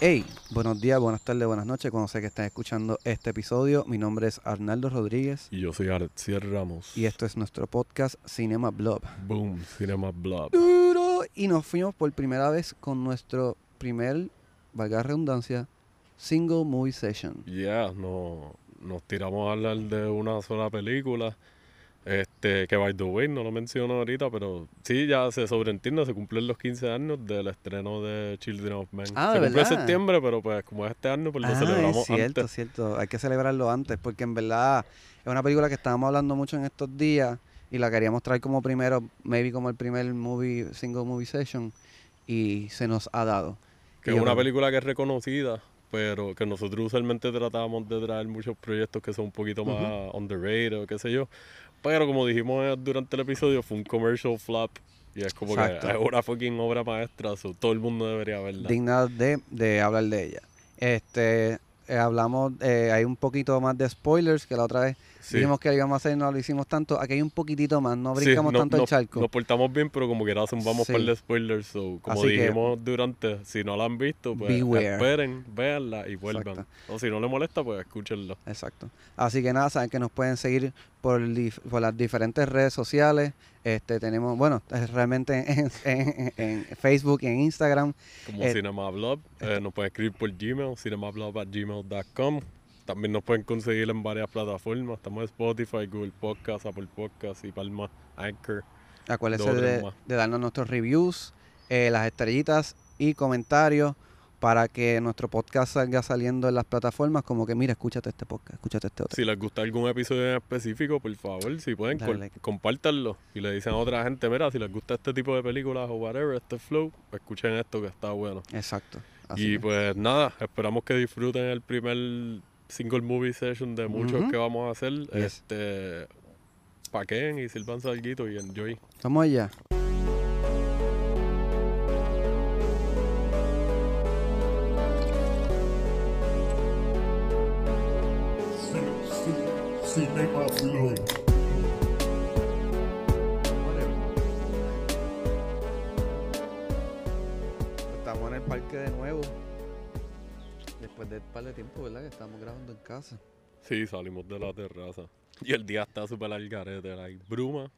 Hey, buenos días, buenas tardes, buenas noches. Cuando sé que están escuchando este episodio, mi nombre es Arnaldo Rodríguez Y yo soy Arcier Ramos. y esto es nuestro podcast Cinema Blob. Boom, Cinema Blob. Duro. Y nos fuimos por primera vez con nuestro primer, valga la redundancia, single movie session. Yeah, no, nos tiramos a hablar de una sola película. Este, que by the way, no lo menciono ahorita, pero sí, ya se sobreentiende, se cumplen los 15 años del estreno de Children of Men. Ah, se ¿de cumple en verdad? septiembre, pero pues como es este año, pues lo Ah, celebramos es cierto, antes. cierto. Hay que celebrarlo antes porque en verdad es una película que estábamos hablando mucho en estos días y la queríamos traer como primero, maybe como el primer movie, single movie session y se nos ha dado. Que Y es una película que es reconocida, pero que nosotros usualmente tratamos de traer muchos proyectos que son un poquito más underrated o qué sé yo. Pero como dijimos eh, durante el episodio, fue un commercial flop. Y es como Exacto. que es una fucking obra maestra, so todo el mundo debería verla. digna de, de hablar de ella. Este, eh, hablamos, eh, hay un poquito más de spoilers que la otra vez Sí. dijimos que lo íbamos a hacer no lo hicimos tanto. Aquí hay un poquitito más, no Sí, brincamos no- tanto el charco. Nos portamos bien, pero como que ahora vamos Sí. por de spoilers. So, como Así que- dijimos durante, si no la han visto, pues Beware. esperen, véanla y vuelvan. Exacto. O si no les molesta, pues escúchenlo. Exacto. Así que nada, saben que nos pueden seguir por, las diferentes redes sociales. Este, tenemos, bueno, realmente en, en- en Facebook y en Instagram. Como Eh, Cinemablog, eh, nos pueden escribir por Gmail, cinemablog.gmail.com. También nos pueden conseguir en varias plataformas. Estamos en Spotify, Google Podcast, Apple Podcast y Palma Anchor. Acuérdense de, de darnos nuestros reviews, eh, las estrellitas y comentarios para que nuestro podcast salga saliendo en las plataformas como que mira, escúchate este podcast, escúchate este otro. Si les gusta algún episodio en específico, por favor, si pueden, like. compártanlo. Y le dicen a otra gente, mira, si les gusta este tipo de películas o whatever, este flow, escuchen esto que está bueno. Exacto. Así y pues nada, esperamos que disfruten el primer single movie session de muchos que vamos a hacer. Yes. Este, paquen y sirvan algo y enjoy. Vamos allá. Estamos en el parque de nuevo. Después de un par de tiempo, ¿verdad? Que estamos grabando en casa. Sí, salimos de la terraza. Y el día está súper al garete, like, bruma.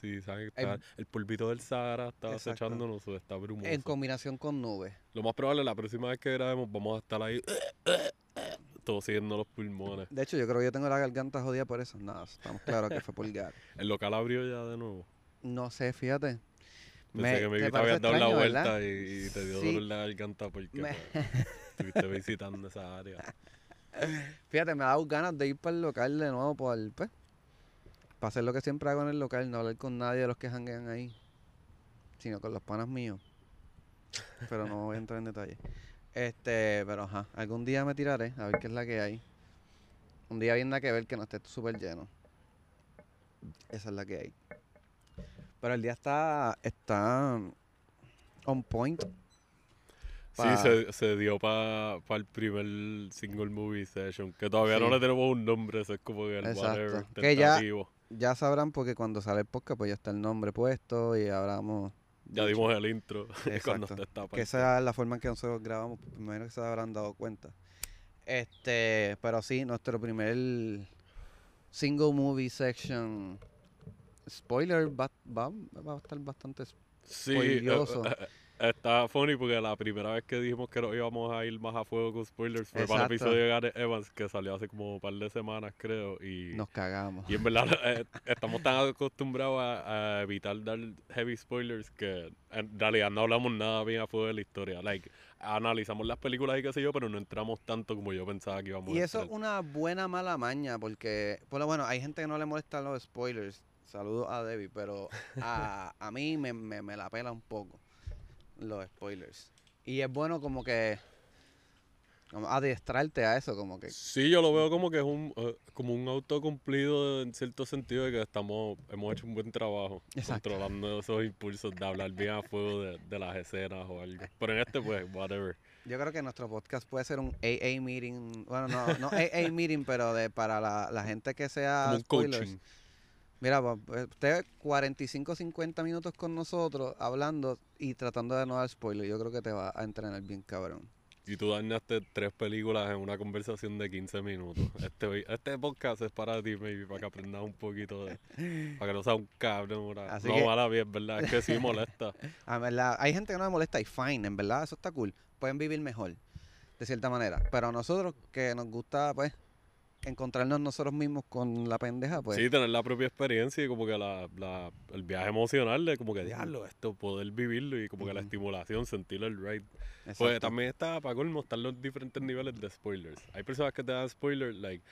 Sí, ¿sabes? Está- Hay- el polvito del Sahara está acechándonos, está brumoso. En combinación con nubes. Lo más probable, la próxima vez que grabemos, vamos a estar ahí tosiendo los pulmones. De hecho, yo creo que yo tengo la garganta jodida por eso. Nada, estamos claros que fue por gas. El local abrió ya de nuevo. No sé, fíjate. Pensé que me ¿te te parece habías dado la vuelta y, y te dio Sí. dolor la garganta porque Me- estuviste visitando esa área. Fíjate, me ha dado ganas de ir para el local de nuevo por, pues, para hacer lo que siempre hago en el local, no hablar con nadie de los que janguean ahí, sino con los panas míos. Pero no voy a entrar en detalle. Este, pero ajá, algún día me tiraré a ver qué es la que hay. Un día bien nada que ver que no esté súper lleno. Esa es la que hay. Pero el día está, está on point. Pa- Sí, se, se dio para el primer single movie session, que todavía no le tenemos un nombre, eso es como que el whatever, Que ya-. Ya sabrán porque cuando sale el podcast pues ya está el nombre puesto y hablamos Ya dimos el intro cuando está esta Que parte. esa es la forma en que nosotros grabamos, pues, me imagino que se habrán dado cuenta. Este, pero sí, nuestro primer single movie section spoiler va, va, va a estar bastante Sí, está funny porque la primera vez que dijimos que nos íbamos a ir más a fuego con spoilers fue para el episodio de Gareth Evans que salió hace como un par de semanas creo y, nos cagamos. y en verdad eh, estamos tan acostumbrados a, a evitar dar heavy spoilers que en realidad no hablamos nada bien a fuego de la historia. Like, analizamos las películas y qué sé yo, pero no entramos tanto como yo pensaba que íbamos Y a eso es una buena mala maña porque, por lo bueno, hay gente que no le molestan los spoilers. Saludos a Debbie, pero a, a mí me, me, me la pela un poco los spoilers. Y es bueno como que como adiestrarte a eso, como que Sí, yo lo veo como que es un eh, como un autocumplido en cierto sentido de que estamos hemos hecho un buen trabajo Exacto. controlando esos impulsos de hablar bien a fuego de, de las escenas o algo. Pero en este pues whatever. Yo creo que nuestro podcast puede ser un AA meeting. Bueno, no, no AA meeting, pero de para la, la gente que sea Como un spoilers. coaching. Mira, pues, usted 45, 50 minutos con nosotros hablando y tratando de no dar spoilers. Yo creo que te va a entrenar bien, cabrón. Y tú dañaste tres películas en una conversación de 15 minutos. Este, este podcast es para ti, maybe, para que aprendas un poquito de... Para que no seas un cabrón. Así no, que- mala bien, ¿verdad? Es que sí molesta. Ah, en verdad, hay gente que no le molesta y fine, en verdad, eso está cool. Pueden vivir mejor, de cierta manera. Pero a nosotros que nos gusta, pues, encontrarnos nosotros mismos con la pendeja, pues. Sí, tener la propia experiencia y como que la, la- el viaje emocional de como que, diablo, esto, poder vivirlo y como que la estimulación, sentir el ride. Pues también está, para colmo, están los diferentes niveles de spoilers. Hay personas que te dan spoilers, like,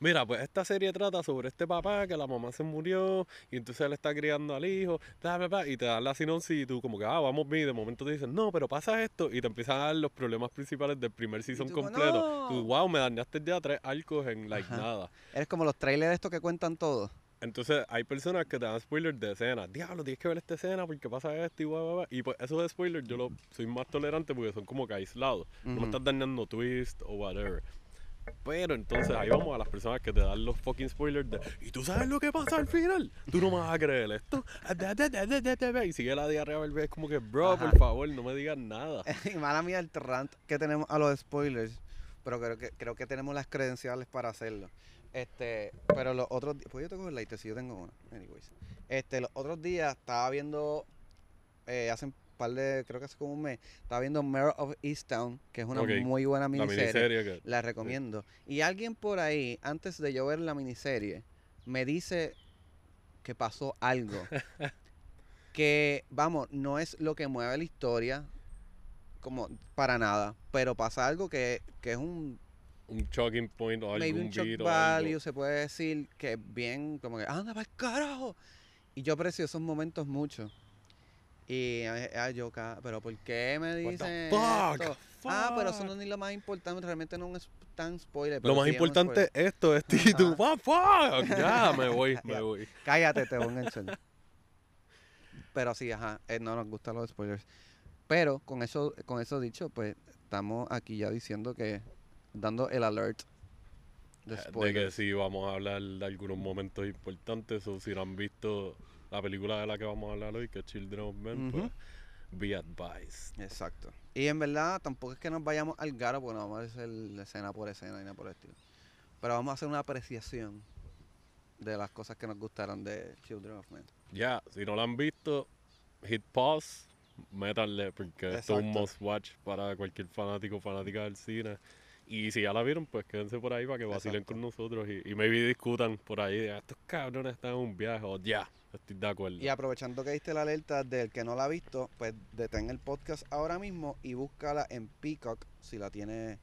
mira, pues esta serie trata sobre este papá que la mamá se murió y entonces él está criando al hijo, bla, bla, bla, y te dan la sinopsis y tú como que, ah, vamos bien, y de momento te dicen, no, pero pasa esto, y te empiezan a dar los problemas principales del primer season tú completo. "No". Tú, wow, me dañaste ya tres arcos en, like, Ajá. nada. Eres como los trailers estos que cuentan todo. Entonces hay personas que te dan spoilers de escenas. Diablo, tienes que ver esta escena porque pasa esto y bla". Y pues esos de spoilers yo lo soy más tolerante porque son como que aislados. No Ujú. me estás dañando twist o whatever. Pero entonces ahí vamos a las personas que te dan los fucking spoilers de ¿Y tú sabes lo que pasa al final? Tú no me vas a creer esto. Y sigue la diarrea al Es como que, bro, Ajá. por favor, no me digas nada. y mala mía el rant que tenemos a los spoilers. Pero creo que, creo que tenemos las credenciales para hacerlo. Este, pero los otros días, pues yo tengo el light, si yo tengo una. Anyways. Este, los otros días estaba viendo, eh, hace par de, creo que hace como un mes, estaba viendo Mayor of Easttown, que es una Ok. muy buena La miniserie. miniserie que... La recomiendo. Y alguien por ahí, antes de yo ver la miniserie, me dice que pasó algo. que, vamos, no es lo que mueve la historia, como para nada, pero pasa algo que, que es un, Un choking point o algún un beat o value, algo. se puede decir, que bien, como que, anda para el carajo. Y yo aprecio esos momentos mucho. Y eh, ah, yo, ca- pero ¿por qué me dicen fuck? esto? Ah, pero eso no es ni lo más importante, realmente no es tan spoiler. Lo más sí importante es esto, es. "What fuck?". Ya, me voy, me voy. Cállate, te pongo en sol. Pero sí, ajá, eh, no nos gustan los spoilers. Pero con eso, con eso dicho, pues estamos aquí ya diciendo que, dando el alert de De que sí vamos a hablar de algunos momentos importantes o si no han visto la película de la que vamos a hablar hoy, que es Children of Men, Ujú. pues be advised. Exacto. Y en verdad tampoco es que nos vayamos al garo, porque no vamos a hacer escena por escena y nada por el estilo. Pero vamos a hacer una apreciación de las cosas que nos gustaron de Children of Men. Ya, si no la han visto, hit pause, métanle, porque esto es un must watch para cualquier fanático o fanática del cine. Y si ya la vieron, pues quédense por ahí para que vacilen Exacto. con nosotros y, y maybe discutan por ahí. de, Estos cabrones están en un viaje, o ya, estoy de acuerdo. Y aprovechando que diste la alerta del que no la ha visto, pues detén el podcast ahora mismo y búscala en Peacock si la tiene.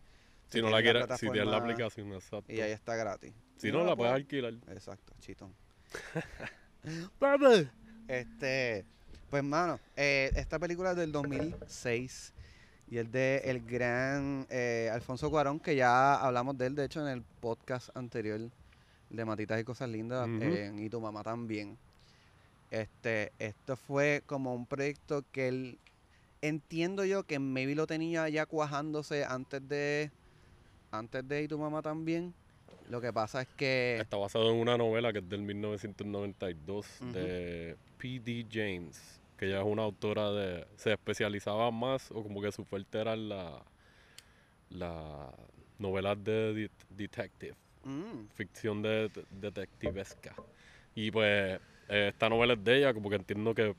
si no la quieres, si tienes la aplicación, exacto. Y ahí está gratis. Si no, la puedes alquilar. Exacto, chitón. este, pues mano, eh, esta película es del 2006 y es de el gran eh, Alfonso Cuarón, que ya hablamos de él, de hecho, en el podcast anterior de Matitas y Cosas Lindas, Ujú. eh, y tu mamá también. Este, esto fue como un proyecto que él, entiendo yo que maybe lo tenía ya cuajándose antes de, antes de y tu mamá también. Lo que pasa es que... Está basado en una novela que es del 1992 Ujú. de P.D. James, que ella es una autora de... Se especializaba más, o como que su fuerte era la, la novelas de de- detective, Mm, ficción de, de- detectivesca. Y pues eh, esta novela es de ella, como que entiendo que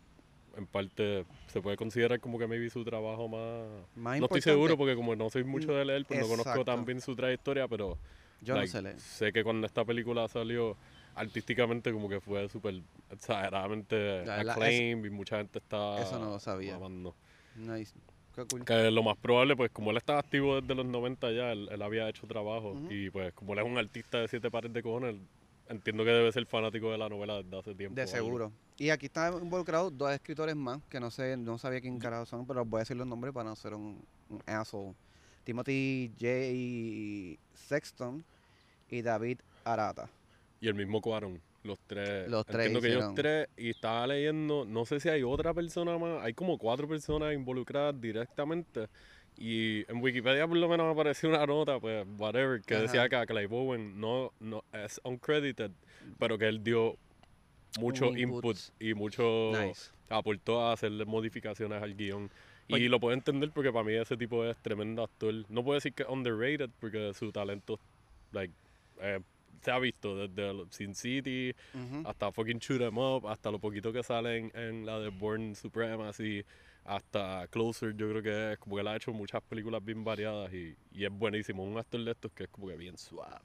en parte se puede considerar como que maybe su trabajo más... más No estoy seguro porque como no soy mucho de leer, pues no conozco Exacto. tan bien su trayectoria, pero... Yo Like, no sé leer. Sé que cuando esta película salió, artísticamente como que fue súper exageradamente La verdad, acclaim y mucha gente estaba eso no lo sabía. amando. Nice. Cool. Que lo más probable, pues como él estaba activo desde los 90 ya, él, él había hecho trabajo Ujú. y pues como él es un artista de siete pares de cojones, entiendo que debe ser fanático de la novela desde hace tiempo. De algo. seguro. Y aquí están involucrados dos escritores más, que no sé, no sabía quién carajo son, pero voy a decir los nombres para no ser un, un asshole. Timothy J. Sexton y David Arata. Y el mismo Cuarón. Los tres. Los tres Entiendo que ellos tres. Y estaba leyendo. No sé si hay otra persona más. Hay como cuatro personas involucradas directamente. Y en Wikipedia por lo menos me apareció una nota, pues, whatever, que Ajá. decía que a Clive Owen no, no es uncredited, pero que él dio mucho Un input y mucho Nice. aportó a hacerle modificaciones al guion. Y lo puedo entender porque para mí ese tipo es tremendo actor. No puedo decir que es underrated porque su talento like, eh, se ha visto desde Sin City hasta fucking Shoot 'em Up, hasta lo poquito que sale en, en la de Born Supremacy, hasta Closer, yo creo que es como que él ha hecho muchas películas bien variadas y, es buenísimo. Un actor de estos que es como que bien suave.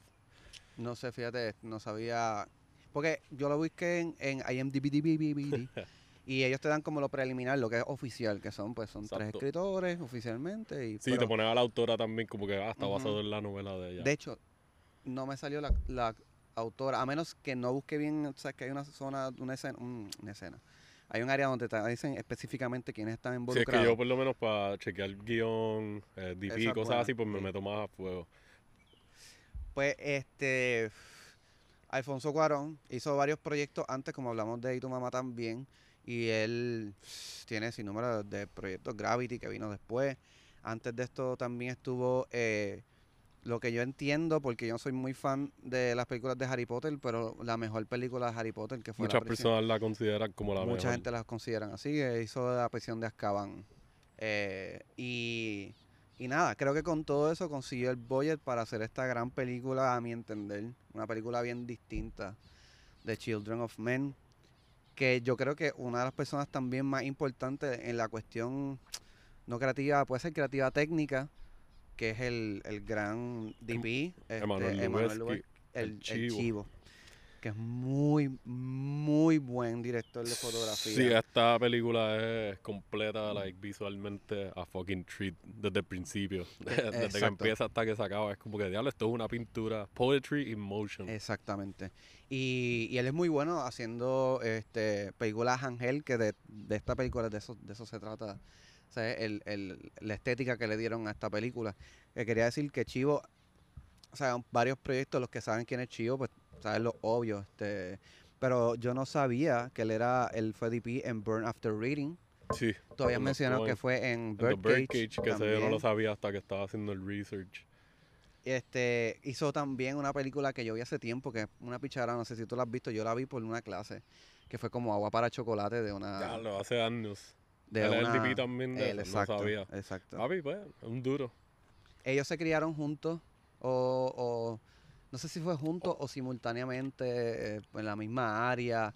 No sé, fíjate, no sabía. Porque yo lo busqué en, en IMDb y ellos te dan como lo preliminar, lo que es oficial, que son pues son tres escritores oficialmente. Y, Sí, te ponen a la autora también como que hasta Ujú. basado en la novela de ella. De hecho, no me salió la, la autora, a menos que no busque bien, o sea, que hay una zona, una escena, un- una escena. Hay un área donde te dicen específicamente quiénes están Sí, es involucrados. que yo por lo menos para chequear guion, eh, DP Esa cosas así, pues me meto más a fuego. Pues este Alfonso Cuarón hizo varios proyectos antes, como hablamos de Y tu mamá también. Y él tiene sin número de proyectos Gravity que vino después. Antes de esto también estuvo eh, lo que yo entiendo, porque yo soy muy fan de las películas de Harry Potter, pero la mejor película de Harry Potter que fue Muchas la personas la consideran como la Mucha mejor. gente las consideran así, que hizo la prisión de Azkaban. Eh, y, y nada, creo que con todo eso consiguió el budget para hacer esta gran película, a mi entender. Una película bien distinta de Children of Men. Que yo creo que una de las personas también más importantes en la cuestión no creativa, puede ser creativa técnica, que es el, el gran DP, este, Emanuel Lubezki, el, Chivo. Que es muy, muy buen director de fotografía. Sí, esta película es completa, like, visualmente a fucking treat desde el principio. desde que empieza hasta que se acaba. Es como que, diablo, esto es una pintura. Poetry in motion. Exactamente. Y, y él es muy bueno haciendo este películas Ángel, que de, de esta película de eso, de eso se trata. O sea, el, el- la estética que le dieron a esta película. Que quería decir que Chivo, o sea, varios proyectos, los que saben quién es Chivo, pues saben lo obvio. Este, pero yo no sabía que él era, él fue DP en Burn After Reading. Sí. Tú habías Cuando mencionado que fue en Birdcage. Birdcage, que ese yo no lo sabía hasta que estaba haciendo el research. Este, hizo también una película que yo vi hace tiempo, que es una pichara, no sé si tú la has visto, yo la vi por una clase, que fue como agua para chocolate de una... Diablo, hace años. De él una- también de él, eso, no exacto, sabía. Exacto. Papi, pues, es un duro. Ellos se criaron juntos, o, o no sé si fue juntos o simultáneamente eh, en la misma área,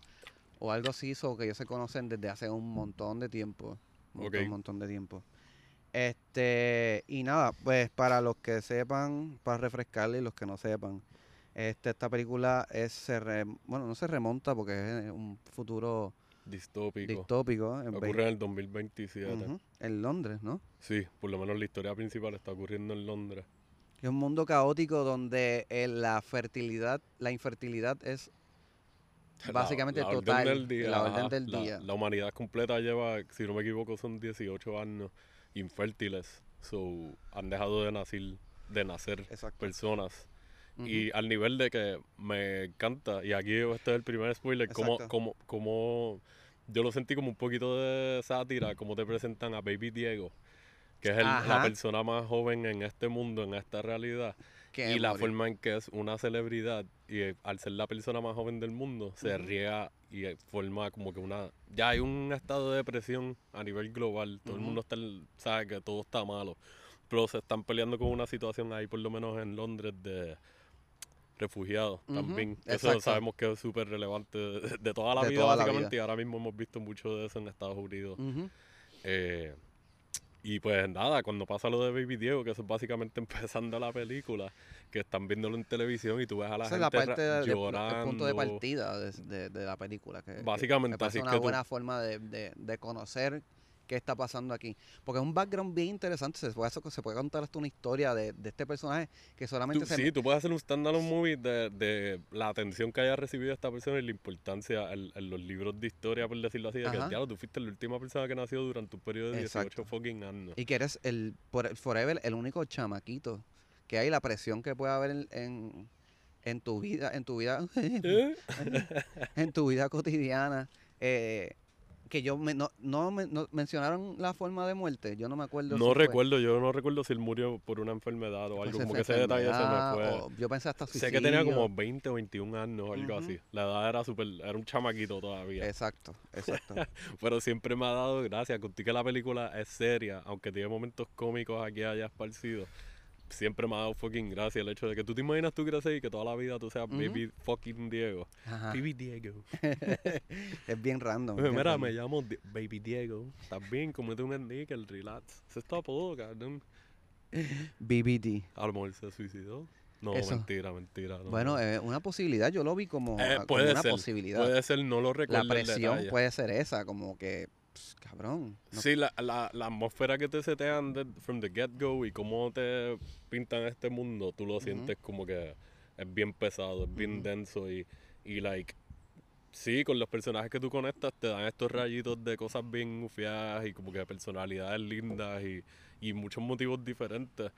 o algo así, o que ellos se conocen desde hace un montón de tiempo. Un montón, montón de tiempo. Este, y nada, pues para los que sepan, para refrescarle y los que no sepan, este, esta película es, se re- bueno, no se remonta porque es un futuro Distópico. distópico en, Ocurre en el 2027. vein- Ujú, en Londres, ¿no? Sí, por lo menos la historia principal está ocurriendo en Londres. Es un mundo caótico donde eh, la fertilidad, la infertilidad es La- básicamente la orden total. del día, la orden ajá. del La- día. La, humanidad completa lleva, si no me equivoco, son 18 años infértiles. So, han dejado de nacer, de nacer Exacto. personas. Y al nivel de que me encanta, y aquí este es el primer spoiler, como, como, como yo lo sentí como un poquito de sátira, como te presentan a Baby Diego, que es el- la persona más joven en este mundo, en esta realidad. Y la morir. forma en que es una celebridad y eh, al ser la persona más joven del mundo se Ujú. riega y eh, forma como que una ya hay un estado de depresión a nivel global todo el mundo está sabe que todo está malo pero se están peleando con una situación ahí por lo menos en Londres de refugiados también eso exacto. sabemos que es súper relevante de, de toda la De vida toda la básicamente vida. y ahora mismo hemos visto mucho de eso en Estados Unidos eh, y pues nada, cuando pasa lo de Baby Diego, que eso es básicamente empezando la película, que están viéndolo en televisión y tú ves a la es la gente parte ra- de, llorando. el punto de partida de, de- de la película. Que, que Básicamente, me parece así es una que tú- buena forma de conocer qué está pasando aquí. Porque es un background bien interesante. Se puede, se puede contar hasta una historia de, de este personaje que solamente Tú- se... sí, tú puedes hacer un standalone movie de, de la atención que haya recibido esta persona y la importancia en, en los libros de historia, por decirlo así, de que Ajá. diablo, tú fuiste la última persona que nació durante un periodo de 18 Exacto. fucking años. Y que eres el, por, forever el único chamaquito que hay, la presión que puede haber en, en, en tu vida, en tu vida, ¿Eh? en tu vida cotidiana. eh, que yo me, no, no, me- no- mencionaron la forma de muerte. Yo no me acuerdo. si No fue- recuerdo, yo no recuerdo si él murió por una enfermedad o pues, algo, como que ese detalle se me fue. o yo pensé hasta Sé que tenía suicidio. como 20 o 21 años o algo así. La edad era súper, era un chamaquito todavía. Exacto, exacto. Pero siempre me ha dado gracia. Contigo que la película es seria, aunque tiene momentos cómicos aquí y allá esparcidos. Siempre me ha dado fucking gracia el hecho de que tú te imaginas tú creces y que toda la vida tú seas. Baby fucking Diego. Ajá. Baby Diego. es bien random. Oye, Mira, random. me llamo Di- Baby Diego. ¿Estás bien? Comete un el relax. Eso está todo, cabrón. BBD. A lo mejor se suicidó. No, Eso. mentira, mentira. no, Bueno, no. es una posibilidad. Yo lo vi como, Eh, como puede una ser, posibilidad. Puede ser, no lo la recuerdo. el presión puede ser esa, como que, pss, cabrón. no- Sí, la, la, la atmósfera que te setean de- from the get-go y cómo te pintan este mundo, tú lo sientes como que es bien pesado, es bien denso y, y, like, sí, con los personajes que tú conectas te dan estos rayitos de cosas bien ufiadas y como que personalidades lindas y, y muchos motivos diferentes.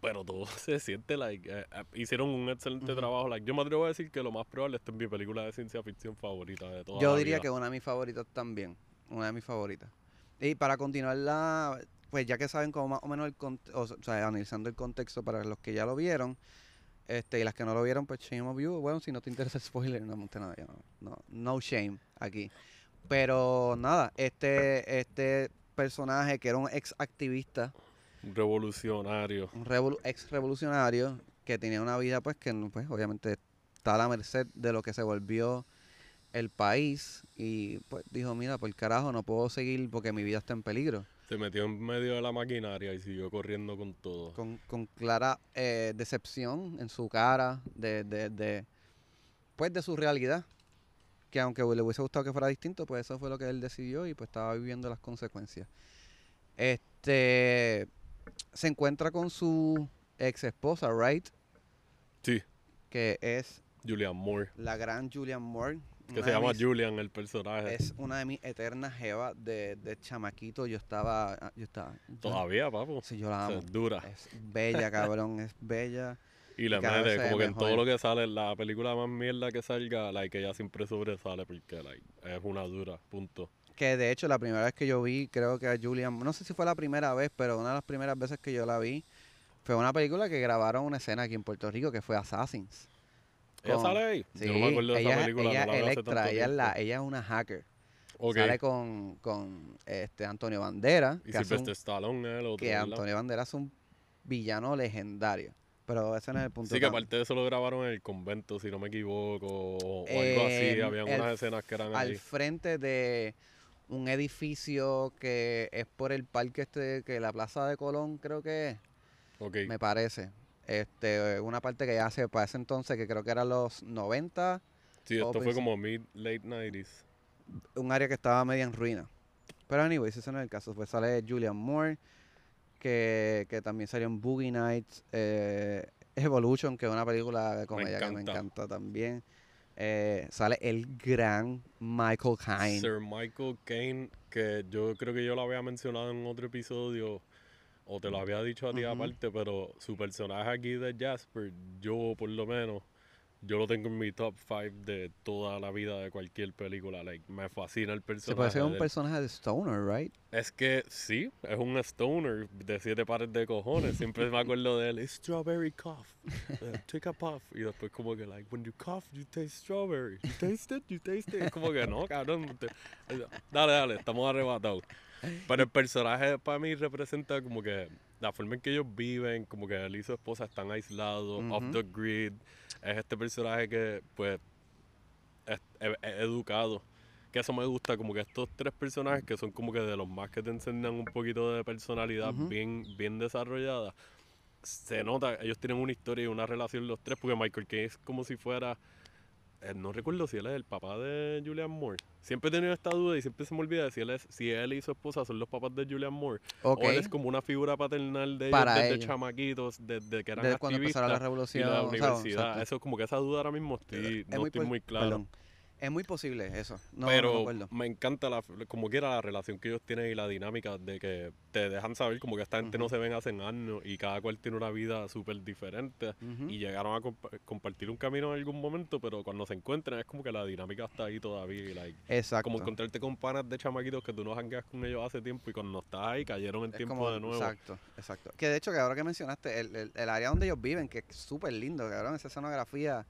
Pero todo se siente, like, eh, eh, hicieron un excelente trabajo. Like, yo me atrevo a decir que lo más probable esta es mi película de ciencia ficción favorita de toda Yo la diría vida. que una de mis favoritas también. Una de mis favoritas. Y para continuar la, pues ya que saben como más o menos el o sea, analizando el contexto para los que ya lo vieron, este, y las que no lo vieron, pues shame of you. Bueno, si no te interesa el spoiler, no monte nada, ya no, no, no shame aquí. Pero nada, este, este personaje que era un ex activista, Un revolucionario. un revolu- ex revolucionario, que tenía una vida pues que pues obviamente está a la merced de lo que se volvió el país y pues dijo, mira, por carajo, no puedo seguir porque mi vida está en peligro. Se metió en medio de la maquinaria y siguió corriendo con todo. Con, con clara eh, decepción en su cara de, de, de, pues de su realidad. Que aunque le hubiese gustado que fuera distinto, pues eso fue lo que él decidió y pues estaba viviendo las consecuencias. Este se encuentra con su ex esposa, right? Sí, Que es Julian Moore. la gran Julian Moore. Que se llama mis- Julian el personaje. Es una de mis eternas jevas de, de chamaquito. Yo estaba. ah, Yo estaba. Todavía, papo. Sí, yo la O sea, amo. es dura. Es bella, cabrón. Es bella. Y se ve como que en todo lo que sale, la película más mierda que salga, like, ella siempre sobresale porque like, es una dura, punto. Que de hecho, la primera vez que yo vi, creo que a Julian. No sé si fue la primera vez, pero una de las primeras veces que yo la vi fue una película que grabaron una escena aquí en Puerto Rico que fue Assassins. ¿Ella sale ahí? Sí, Yo no me acuerdo de ella, esa película, ella no la Electra, ella es, la, tiempo. ella es una hacker. Sale con, con este Antonio Bandera. Y que hace un- Stallone el otro, que. Antonio Banderas es un villano legendario. Pero ese no es el punto. Sí, que aparte de eso lo grabaron en el convento, si no me equivoco, o, o algo Eh, así. Habían el- unas escenas que eran Al frente de un edificio que es por el parque este, que la Plaza de Colón creo que es, Ok. me parece. Este, una parte que ya hace para ese entonces, que creo que era los 90, Sí, esto fue como mid, late 90s. un área que estaba media en ruina. Pero anyways, ese no es el caso. Pues sale Julian Moore, que, que también salió en Boogie Nights, eh, Evolution, que es una película de comedia que me encanta. encanta también. Eh, sale el gran Michael Caine. Sir Michael Caine, que yo creo que yo lo había mencionado en otro episodio, o te lo había dicho a ti Ujú. aparte, pero su personaje aquí de Jasper, yo por lo menos, yo lo tengo en mi top 5 de toda la vida de cualquier película. Like, me fascina el personaje. Se puede ser un personaje de Stoner, right? Es que sí, es un stoner de siete pares de cojones. Siempre me acuerdo de él. "It's strawberry cough. Uh, take a puff. Y después como que, like, when you cough, you taste strawberry. You taste it, you taste it. Como que no, cabrón. Dale, dale, estamos arrebatados. Pero el personaje para mí representa como que la forma en que ellos viven, como que él y su esposa están aislados, off the grid. Es este personaje que, pues, es, es- es educado. Que eso me gusta, como que estos tres personajes que son como que de los más que te enseñan un poquito de personalidad bien, bien desarrollada. Se nota, ellos tienen una historia y una relación los tres, porque Michael Caine es como si fuera, eh, no recuerdo si él es el papá de Julian Moore. Siempre he tenido esta duda y siempre se me olvida si él, es, si él y su esposa son los papás de Julian Moore. Ok. O él es como una figura paternal de ellos Para desde ellos. chamaquitos, desde que eran Desde cuando empezaron la revolución. y la o sea, universidad. Eso como que esa duda ahora mismo estoy, Es no estoy per- muy claro. perdón. Es muy posible eso. No, no me pero acuerdo. me encanta la, como quiera la relación que ellos tienen y la dinámica de que te dejan saber como que esta gente no se ven hace años y cada cual tiene una vida súper diferente y llegaron a compa- compartir un camino en algún momento, pero cuando se encuentran es como que la dinámica está ahí todavía y like, Exacto. como encontrarte con panas de chamaquitos que tú no jangueas con ellos hace tiempo y cuando estás ahí cayeron en Es tiempo como- de nuevo. Exacto, exacto. Que de hecho, que ahora que mencionaste, el, el- el área donde ellos viven, que es súper lindo, cabrón, esa escenografía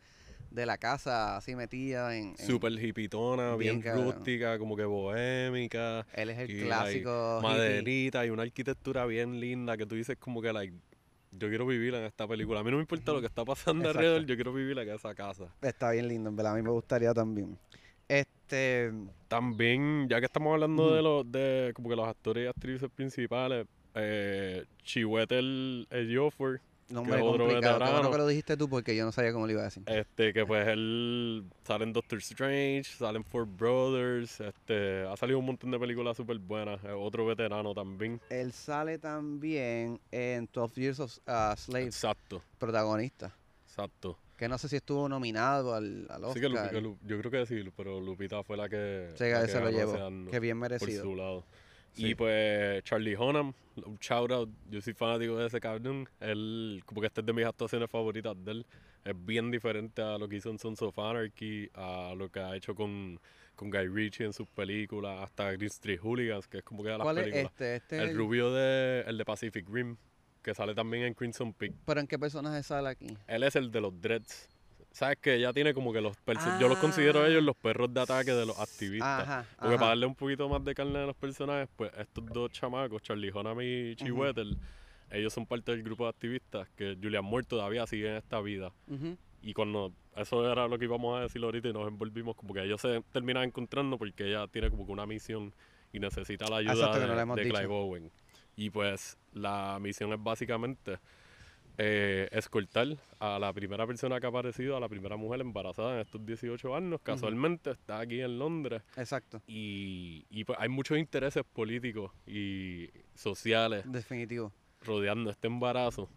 de la casa así metida en... en- Súper hipitona, Bien rústica, como que bohémica. Él es el y, clásico hippie. maderita y una arquitectura bien linda que tú dices como que like yo quiero vivir en esta película. A mí no me importa lo que está pasando Exacto. alrededor, yo quiero vivir en esa casa. Está bien lindo, en verdad, a mí me gustaría también. Este... También, ya que estamos hablando de los de como que los actores y actrices principales, eh, Chiwetel Ejiofor, Nombre es otro complicado. Qué bueno veterano. que lo dijiste tú porque yo no sabía cómo lo iba a decir. este que pues él sale en Doctor Strange, sale en Four Brothers, este ha salido un montón de películas súper buenas, es otro veterano también. Él sale también en 12 Years of uh, Slave, Exacto, protagonista. exacto. Que no sé si estuvo nominado al, al Sí que, Lu- Oscar. que Lu- yo creo que sí, pero Lupita fue la que, Sí, que que se lo llevó. Que bien por merecido. su lado. Sí. Y pues Charlie Hunnam, un shout out, yo soy fanático de ese cabrón. Él, como que esta es de mis actuaciones favoritas de él. Es bien diferente a lo que hizo en Sons of Anarchy, a lo que ha hecho con, con Guy Ritchie en sus películas, hasta Green Street Hooligans, que es como que de las ¿Cuál es películas. este? Este es el el- rubio de, el de Pacific Rim, que sale también en Crimson Peak. ¿Pero en qué personaje sale aquí? Él es el de los dreads. ¿Sabes que Ya tiene como que los... perso- Yo los considero Ah. ellos los perros de ataque de los activistas. Ajá, Porque ajá. para darle un poquito más de carne a los personajes, pues estos dos chamacos, Charlie Hunnam y Chiwetel, ellos son parte del grupo de activistas que Julian Moore todavía sigue en esta vida. Y cuando eso era lo que íbamos a decir ahorita y nos envolvimos, como que ellos se terminan encontrando porque ella tiene como que una misión y necesita la ayuda Exacto, de, no de. Clive Owen. Y pues la misión es básicamente eh, escoltar a la primera persona que ha aparecido, a la primera mujer embarazada en estos 18 años. Casualmente está aquí en Londres. Exacto, Y, y pues hay muchos intereses políticos y sociales definitivo. rodeando este embarazo.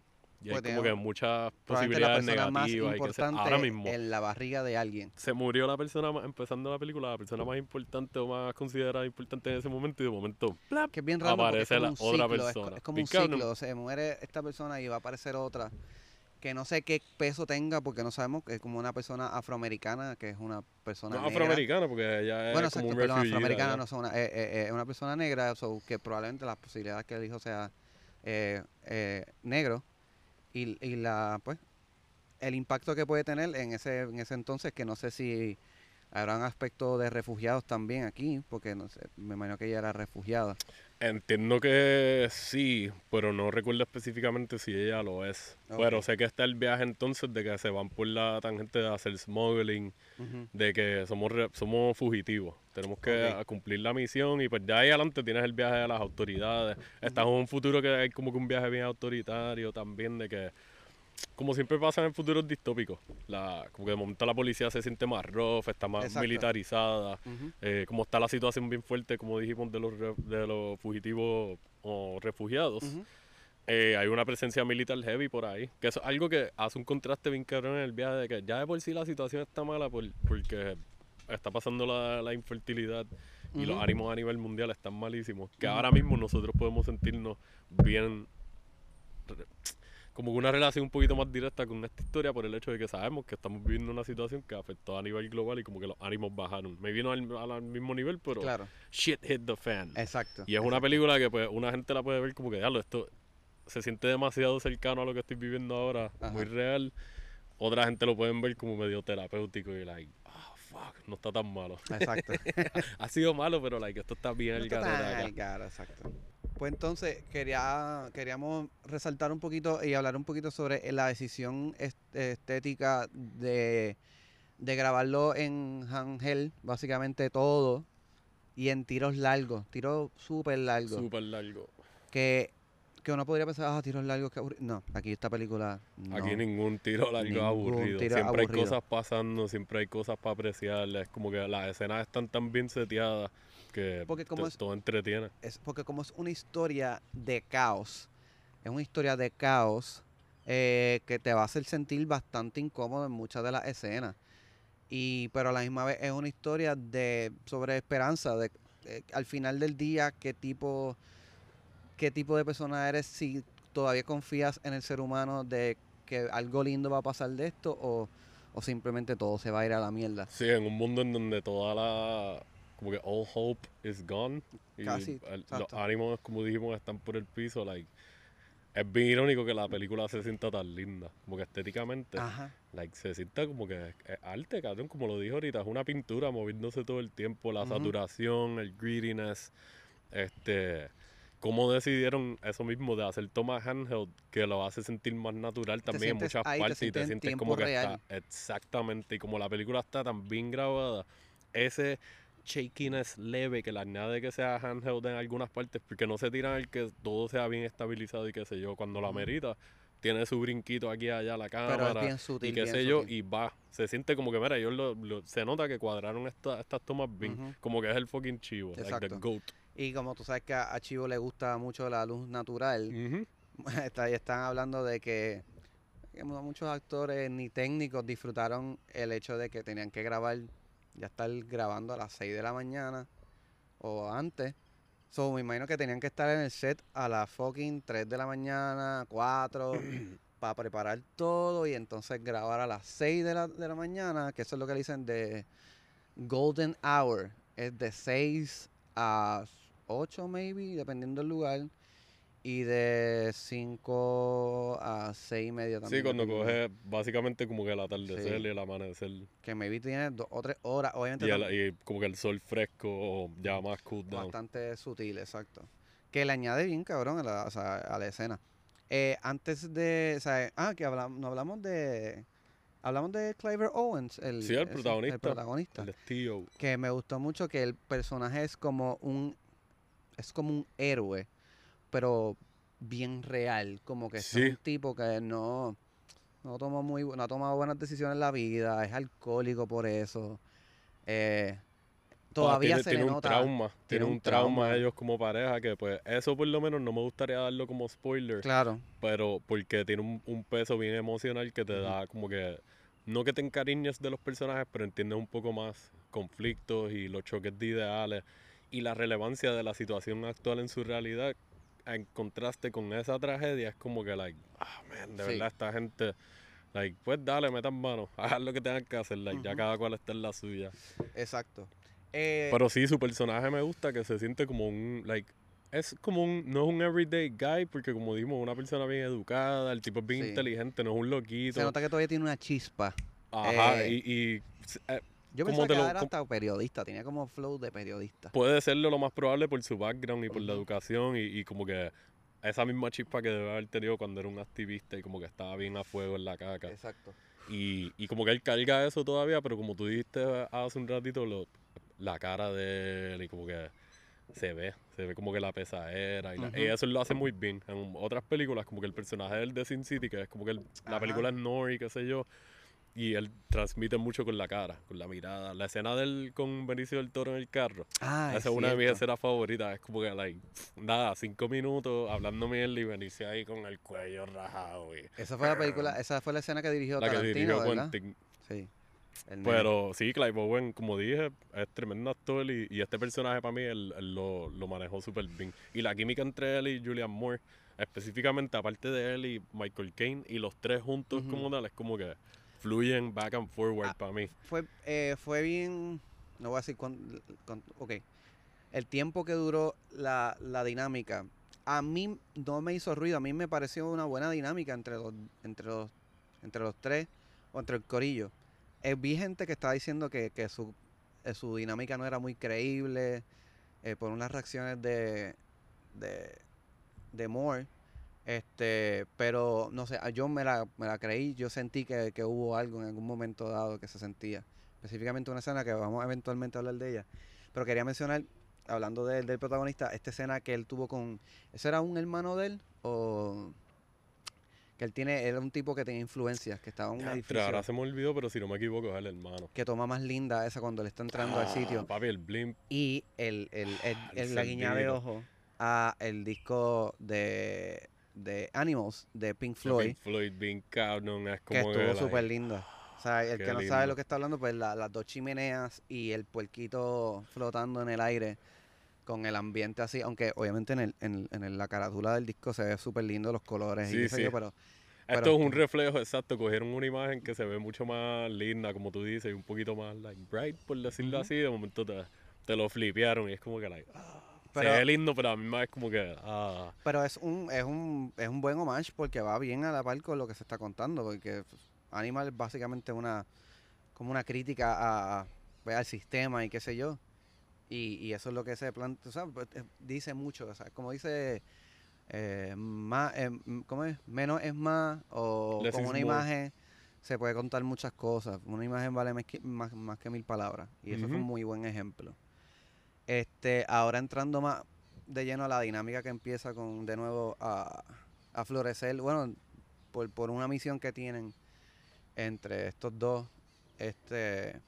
Y hay Pues como tiene- que muchas la posibilidades persona más negativas. y que se- ahora mismo en la barriga de alguien. se murió la persona más, empezando la película, la persona más importante o más considerada importante en ese momento y de momento ¡plap! Que es bien raro es Aparece como la otra es persona. Es, como un ciclo, se muere esta persona y va a aparecer otra que no sé qué peso tenga porque no sabemos que es como una persona afroamericana que es una persona no negra. afroamericana porque ella es Bueno, como exacto, un perdón, afroamericana no son una, eh, eh, eh, una persona negra, so que probablemente las posibilidades que el hijo sea eh, eh, negro y, y la pues el impacto que puede tener en ese en ese entonces que no sé si habrán aspectos de refugiados también aquí porque no sé me imagino que ella era refugiada Entiendo que sí, pero no recuerdo específicamente si ella lo es. Pero Ok. sé que está el viaje entonces de que se van por la tangente de hacer smuggling, de que somos re- somos fugitivos. Tenemos que cumplir la misión y pues de ahí adelante tienes el viaje de las autoridades. Estamos en un futuro que hay como que un viaje bien autoritario también de que como siempre pasa en futuros distópicos, la, como que de momento la policía se siente más rough, está más Exacto. militarizada, eh, como está la situación bien fuerte, como dijimos, de los, de los fugitivos o refugiados. Ujú. Eh, hay una presencia militar heavy por ahí. Que es algo que hace un contraste bien cabrón en el viaje de que ya de por sí la situación está mala por- porque está pasando la, la infertilidad y los Ujú. ánimos a nivel mundial están malísimos. Que ahora mismo nosotros podemos sentirnos bien como una relación un poquito más directa con esta historia por el hecho de que sabemos que estamos viviendo una situación que afectó a nivel global y como que los ánimos bajaron. Me vino al, mismo nivel, pero claro shit hit the fan. exacto Y es una película que pues una gente la puede ver como que, diablo, esto se siente demasiado cercano a lo que estoy viviendo ahora, Ajá. muy real. Otra gente lo pueden ver como medio terapéutico y like, ah, fuck, no está tan malo. exacto ha sido malo, pero like, esto está bien No el está tan acá. al gara, exacto. Pues entonces quería, queríamos resaltar un poquito y hablar un poquito sobre la decisión est- estética de, de grabarlo en handheld, básicamente todo, y en tiros largos, tiros súper largos. Súper largo. Que, que uno podría pensar, ah, tiros largos, que aburrido. No, aquí esta película. No. Aquí ningún tiro largo Ningún aburrido. tiro siempre aburrido. hay cosas pasando, siempre hay cosas para apreciar. Es como que las escenas están tan bien seteadas que Porque como to- es- todo entretiene. es porque como es una historia de caos, es una historia de caos eh, que te va a hacer sentir bastante incómodo en muchas de las escenas. Y, pero a la misma vez es una historia de sobre esperanza, de, de al final del día qué tipo, qué tipo de persona eres si todavía confías en el ser humano de que algo lindo va a pasar de esto o, o simplemente todo se va a ir a la mierda. Sí, en un mundo en donde toda la. Como que all hope is gone. Y Casi, el- los ánimos, como dijimos, están por el piso. Like, es bien irónico que la película se sienta tan linda. Como que estéticamente. Ajá. Like, se sienta como que es, es arte, cabrón, como lo dijo ahorita, es una pintura moviéndose todo el tiempo, la Ujú. saturación, el greediness, este, cómo decidieron eso mismo de hacer toma handheld, que lo hace sentir más natural también en muchas ahí, te partes y te sientes como que está, exactamente, y como la película está tan bien grabada, ese shakiness leve que le añade que sea handheld en algunas partes, porque no se tiran el que todo sea bien estabilizado y qué sé yo, cuando la merita, tiene su brinquito aquí allá la cámara Pero es bien sutil. y qué bien sé yo, y va. Se siente como que, mira, ellos lo, lo- se nota que cuadraron esta- estas tomas bien, como que es el fucking chivo, like the goat. Y como tú sabes que a, Chivo le gusta mucho la luz natural, está, y están hablando de que, que mu- muchos actores ni técnicos disfrutaron el hecho de que tenían que grabar, ya estar grabando a las 6 de la mañana o antes. So, me imagino que tenían que estar en el set a las fucking 3 de la mañana, 4, para preparar todo y entonces grabar a las 6 de la, de la mañana, que eso es lo que le dicen de Golden Hour. Es de 6 a 8 maybe, dependiendo del lugar. Y de 5 a 6 y media también. Sí, cuando dependiendo. coge básicamente como que el atardecer Sí. y el amanecer. Que maybe tiene dos o tres horas. Obviamente Y, tam- el- y como que el sol fresco o ya más cool down. bastante sutil, exacto. Que le añade bien cabrón a la, o sea, a la escena. Eh, antes de, o sea, ah, que hablamos, no hablamos de, hablamos de Cliver Owens, el, Sí, el protagonista. el protagonista. El estilo. Que me gustó mucho que el personaje es como un, es como un héroe, pero bien real, como que es Sí. un tipo que no, no toma muy, no ha tomado buenas decisiones en la vida, es alcohólico por eso. Eh, todavía tiene, se tiene le un nota. trauma. Tiene un un trauma trauma. ellos como pareja que pues eso por lo menos no me gustaría darlo como spoiler. Claro. pero porque tiene un, un peso bien emocional que te da como que no que te encariñes de los personajes, pero entiendes un poco más conflictos y los choques de ideales y la relevancia de la situación actual en su realidad en contraste con esa tragedia es como que like ah man, de Sí. verdad esta gente like pues dale metan mano hagan lo que tengan que hacer like ya cada cual está en la suya Exacto. Eh, pero sí su personaje me gusta que se siente como un like es como un no es un everyday guy porque como dijimos una persona bien educada el tipo es bien Sí. inteligente no es un loquito se nota que todavía tiene una chispa. ajá eh, y, y, eh, Yo ¿Cómo pensaba que lo- era hasta periodista, tenía como flow de periodista. puede serlo lo más probable por su background y por la educación y, y como que esa misma chispa que debe haber tenido cuando era un activista y como que estaba bien a fuego en la caca. Exacto. Y, y como que él carga eso todavía, pero como tú dijiste hace un ratito, lo- la cara de él y como que se ve, se ve como que la pesadera y, la- y Ujú. eso lo hace muy bien. En otras películas, como que el personaje del de Sin City, que es como que el- la película es Nori, qué sé yo, y él transmite mucho con la cara, con la mirada. La escena del con Benicio del Toro en el carro, Ah, esa es una de mis escenas favoritas. Es como que, like, nada, cinco minutos hablando mierda y Benicio ahí con el cuello rajado. Y Esa fue la película, esa fue la escena que dirigió la que dirigió ¿verdad? Quentin. Sí. Pero sí, Clive Owen, como dije, es tremendo actor y, y este personaje para mí él, él lo, lo manejó súper bien. Y la química entre él y Julian Moore, específicamente aparte de él y Michael Caine, y los tres juntos como tal, es como que fluyen back and forward Ah, para mí. fue, eh, fue bien, no voy a decir cuán, cuán- ok, el tiempo que duró la, la dinámica, a mí no me hizo ruido, a mí me pareció una buena dinámica entre los, entre los, entre los tres o entre el corillo. Eh, vi gente que estaba diciendo que, que su, eh, su dinámica no era muy creíble eh, por unas reacciones de, de, de Moore. Este, pero no sé, a- yo me la, me la creí, yo sentí que, que hubo algo en algún momento dado que se sentía. Específicamente una escena que vamos eventualmente a hablar de ella. Pero quería mencionar, hablando del- del protagonista, esta escena que él tuvo con. ¿Ese era un hermano de él? ¿O.? Que él tiene, era un tipo que tenía influencias, que estaba en un edificio. ahora se me olvidó, pero si no me equivoco es el hermano. Que toma más linda esa cuando le está entrando al Ah, sitio. Papi, el blimp. Y el, el, el- Ah, el la guiña de ojo a el disco de, de Animals de Pink Floyd. Pink Floyd, bien cabrón, es que como estuvo que, súper like, linda. O sea, el Qué que no lindo. sabe lo que está hablando, pues la- las dos chimeneas y el puerquito flotando en el aire con el ambiente así, aunque obviamente en, el, en, en la carátula del disco se ve súper lindo los colores y Sí, sé sí. yo, pero Esto Pero- es un reflejo exacto. Cogieron una imagen que se ve mucho más linda, como tú dices, y un poquito más like, bright, por decirlo Ujú. así. De momento te, te lo flipearon y es como que like, ah, Pero- se ve lindo, pero a mí más es como que ah, Pero es un, es un, es un buen homage porque va bien a la par con lo que se está contando, porque Animal es básicamente una, como una crítica a, a- pues, al sistema y qué sé yo. Y, y eso es lo que se plantea, o sea, pues, eh, dice mucho, o sea, como dice, eh, más, eh, ¿cómo es? Menos es más, o Less con una more. imagen se puede contar muchas cosas. Una imagen vale más que, más, más que mil palabras. Y eso fue un muy buen ejemplo. Este, ahora entrando más de lleno a la dinámica que empieza con de nuevo a, a florecer, bueno, por, por una misión que tienen entre estos dos, este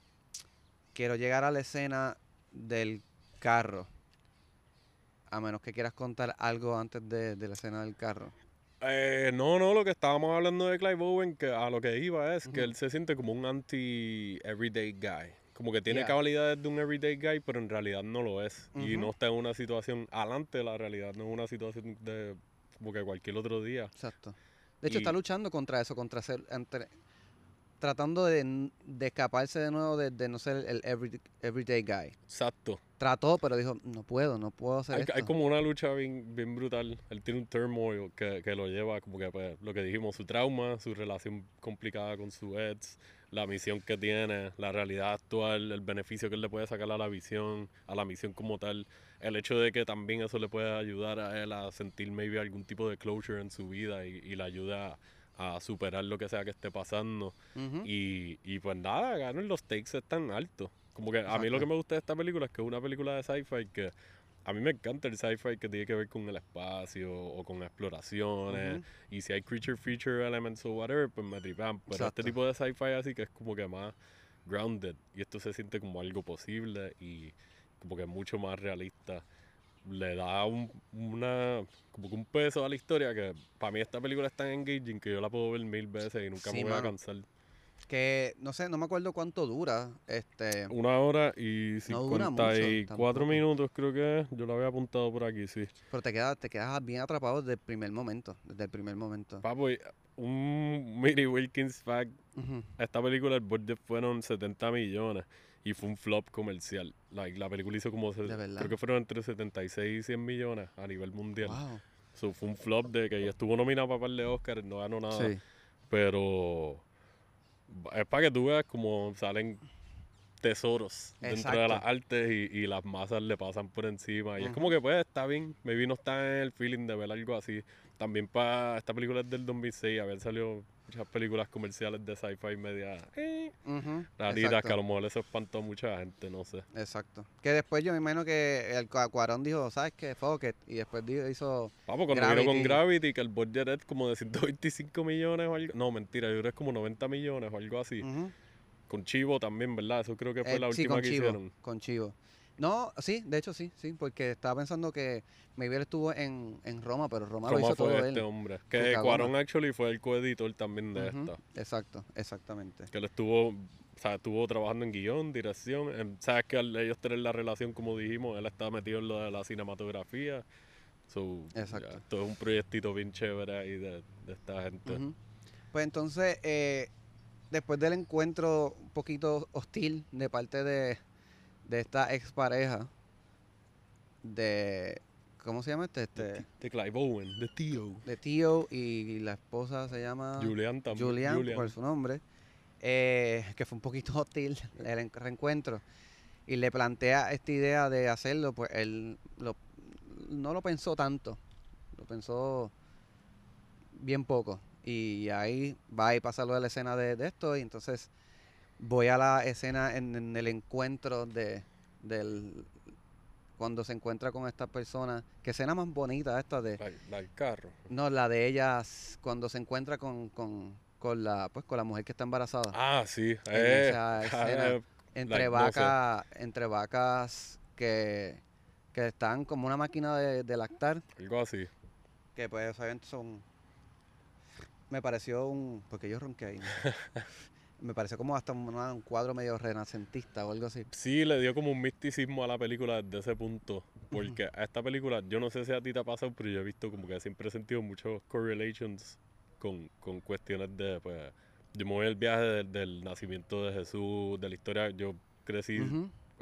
quiero llegar a la escena del carro. A menos que quieras contar algo antes de, de la escena del carro. Eh, no, no, lo que estábamos hablando de Clive Owen, que a lo que iba es que él se siente como un anti-everyday guy. Como que tiene Yeah. cualidades de un everyday guy, pero en realidad no lo es. Y no está en una situación, adelante de la realidad, no es una situación de como que cualquier otro día. Exacto. De hecho, está luchando contra eso, contra ser, entre, tratando de, de escaparse de nuevo de, de no ser el every- everyday guy. Exacto. Trató, pero dijo, no puedo, no puedo hacer Hay, esto. hay como una lucha bien, bien brutal. Él tiene un turmoil que, que lo lleva, como que pues, lo que dijimos, su trauma, su relación complicada con su ex, la misión que tiene, la realidad actual, el beneficio que él le puede sacar a la visión, a la misión como tal. El hecho de que también eso le puede ayudar a él a sentir maybe algún tipo de closure en su vida y, y le ayuda a, a superar lo que sea que esté pasando. Ujú. Y, y pues nada, ganan los takes están altos. Como que a mí lo que me gusta de esta película es que es una película de sci-fi que a mí me encanta el sci-fi que tiene que ver con el espacio o con exploraciones. Ujú. Y si hay creature feature elements o whatever, pues me tripan. Pero Exacto. este tipo de sci-fi así que es como que más grounded. Y esto se siente como algo posible y como que mucho más realista. Le da un, una, como que un peso a la historia que para mí esta película es tan engaging que yo la puedo ver mil veces y nunca Sí, me voy a cansar. Que, no sé, no me acuerdo cuánto dura. Este, Una hora y No dura mucho, 54 tampoco. minutos creo que es. Yo lo había apuntado por aquí, sí. pero te quedas, te quedas bien atrapado desde el primer momento. Desde el primer momento. Papo, un Miri Wilkins fact. Ujú. Esta película, el budget fueron 70 millones y fue un flop comercial. Like, la película hizo como, se- creo que fueron entre 76 y 100 millones a nivel mundial. Wow. So, fue un flop de que estuvo nominado para par de Oscar, no ganó nada. Sí. Pero es para que tú veas como salen tesoros dentro de las Exacto. artes y, y las masas le pasan por encima. Y es Ujú. como que pues está bien, maybe no está en el feeling de ver algo así. También para esta película es del 2006, haber salido muchas películas comerciales de sci-fi media eh, Ujú, raritas que a lo mejor eso espantó a mucha gente, no sé. Exacto. Que después yo me imagino que el Cua- Cuarón dijo, ¿sabes qué? Fuck it", Y después hizo... Vamos, cuando vino con Gravity. Gravity, que el budget es como de 125 millones o algo. No, mentira, yo creo que es como 90 millones o algo así. Con Chivo también, ¿verdad? Eso creo que fue Eh, la sí, última con que Chivo, hicieron. con Chivo. No, sí, de hecho sí, sí, porque estaba pensando que maybe él estuvo en, en Roma, pero Roma, lo Roma hizo todo fue él. este hombre. Su Que. Cuarón actually fue el coeditor también de Ujú, esta. Exacto, exactamente. Que él estuvo, o sea, estuvo trabajando en guion, dirección. en- Sabes que al ellos tener la relación, como dijimos, él estaba metido en lo de la cinematografía. So, ya, Exacto. esto es un proyectito bien chévere ahí de, de esta gente. Pues entonces, eh, después del encuentro un poquito hostil de parte de, de esta expareja, de, ¿cómo se llama este? este De Clive Owen, de Tío. de Tío y la esposa se llama... Julian también. Julian, Julian. por su nombre, eh, que fue un poquito hostil el en- reencuentro, y le plantea esta idea de hacerlo, pues él lo- no lo pensó tanto, lo pensó bien poco. Y ahí va y pasa lo de la escena de, de esto, y entonces voy a la escena en, en el encuentro de del cuando se encuentra con esta persona, que escena más bonita esta de La, la del carro. no, la de ellas cuando se encuentra con, con, con la pues con la mujer que está embarazada. Ah, sí. Eh, esa escena. eh, entre like, no sé. vacas, entre vacas que, que están como una máquina de, de lactar, algo así. que pues son me pareció un porque yo ronqué ahí. ¿no? me pareció como hasta una- un cuadro medio renacentista o algo así. Sí, le dio como un misticismo a la película desde ese punto. Porque a esta película, yo no sé si a ti te ha pasado, pero yo he visto como que siempre he sentido muchos correlations con, con cuestiones de, pues, yo me voy el viaje del, del nacimiento de Jesús, de la historia. Yo crecí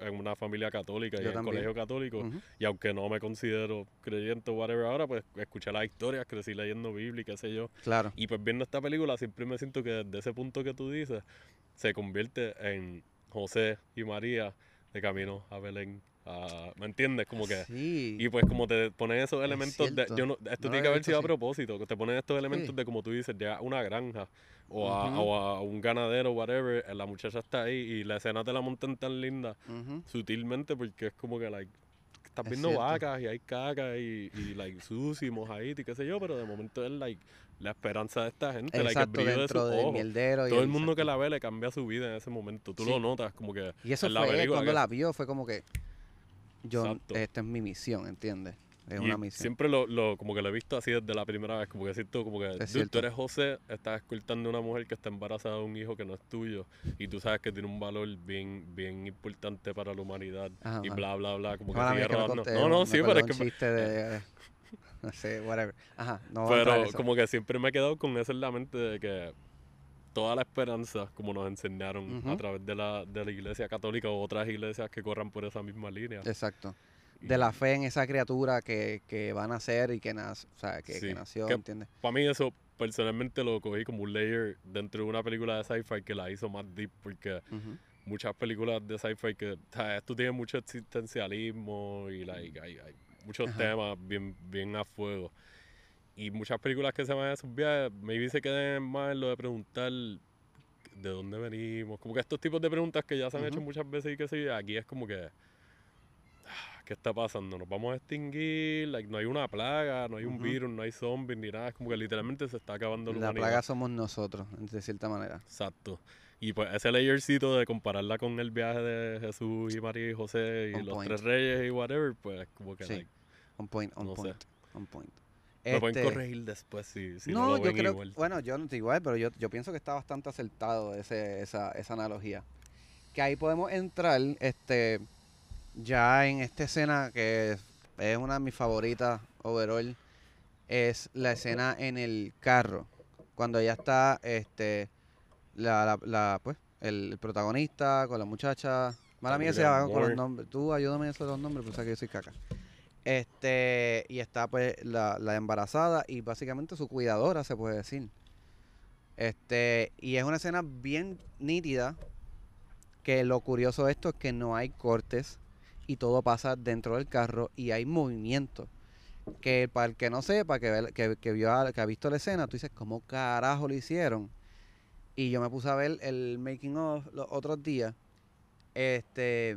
en una familia católica y en también. colegio católico. Y aunque no me considero creyente o whatever ahora, pues escuché las historias, crecí leyendo Biblia y qué sé yo. Claro. Y pues viendo esta película siempre me siento que desde ese punto que tú dices, se convierte en José y María de camino a Belén. A- ¿Me entiendes? Como que... Sí. Y pues como te ponen esos elementos de... cierto. Yo no, esto No tiene que haber sido a así. propósito, que te ponen estos elementos Sí. de como tú dices, ya una granja o a, Ujú. o a un ganadero, whatever, eh, la muchacha está ahí y la escena te la montan tan linda Ujú. sutilmente porque es como que like estás Es viendo cierto. vacas y hay caca y, y like sushi y mojadito y qué sé yo, pero de momento es like la esperanza de esta gente, like el Exacto, brillo de mierdero. y Todo el mundo que exacto. la ve le cambia su vida en ese momento. Tú Sí. lo notas como que Y eso en la fue, película cuando que- la vio, fue como que, yo, Exacto. esta es mi misión, ¿entiendes? Es y una misión. siempre lo, lo- como que lo he visto así desde la primera vez, como que siento como que "Dude, cierto. tú eres José, estás escultando a una mujer que está embarazada de un hijo que no es tuyo y tú sabes que tiene un valor bien bien importante para la humanidad Ajá, y bla bla bla, como que sigue que conté No, no, me sí, pero es que chiste de, no sé, whatever. Ajá, no Pero como que siempre me he quedado con eso en la mente de que toda la esperanza, como nos enseñaron a través de la, de la iglesia católica o otras iglesias que corran por esa misma línea. Exacto. Y De la fe en esa criatura que, que va a nacer y que, nace, o sea, que, nació, que- ¿entiendes? Para mí eso personalmente lo cogí como un layer dentro de una película de sci-fi que la hizo más deep porque muchas películas de sci-fi que o sea, esto tiene mucho existencialismo y like, hay, hay muchos Ajá. temas bien, bien a fuego. Y muchas películas que se van a esos viajes, maybe se queden más en lo de preguntar de dónde venimos. Como que estos tipos de preguntas que ya se han hecho muchas veces y que yo, aquí es como que ah, ¿qué está pasando? ¿Nos vamos a extinguir? Like, no hay una plaga, no hay un virus, no hay zombies ni nada. Es como que literalmente se está acabando la, La humanidad. plaga somos nosotros, de cierta manera. Exacto. Y pues ese layercito de compararla con el viaje de Jesús y María y José y On los point. tres reyes y whatever, pues como que Sí. like, On point, on No sé. point, on point. Me pueden Este, corregir después si, si no, no, lo yo ven creo, igual. bueno, yo no estoy igual, pero yo, yo pienso que está bastante acertado ese, esa, esa analogía. Que ahí podemos entrar, este, ya en esta escena que es, una de mis favoritas overall, es la escena en el carro, cuando ella está, este, la, la, la, pues, el, el protagonista con la muchacha, mala mía se va con los nombres, tú ayúdame a hacer los nombres, pues que yo soy caca. Este, y está pues la, la embarazada y básicamente su cuidadora, se puede decir. Este, y es una escena bien nítida, que lo curioso de esto es que no hay cortes y todo pasa dentro del carro y hay movimiento. Que para el que no sepa, que, que, que vio, que ha visto la escena, tú dices, ¿cómo carajo lo hicieron? Y yo me puse a ver el making of los otros días. Este.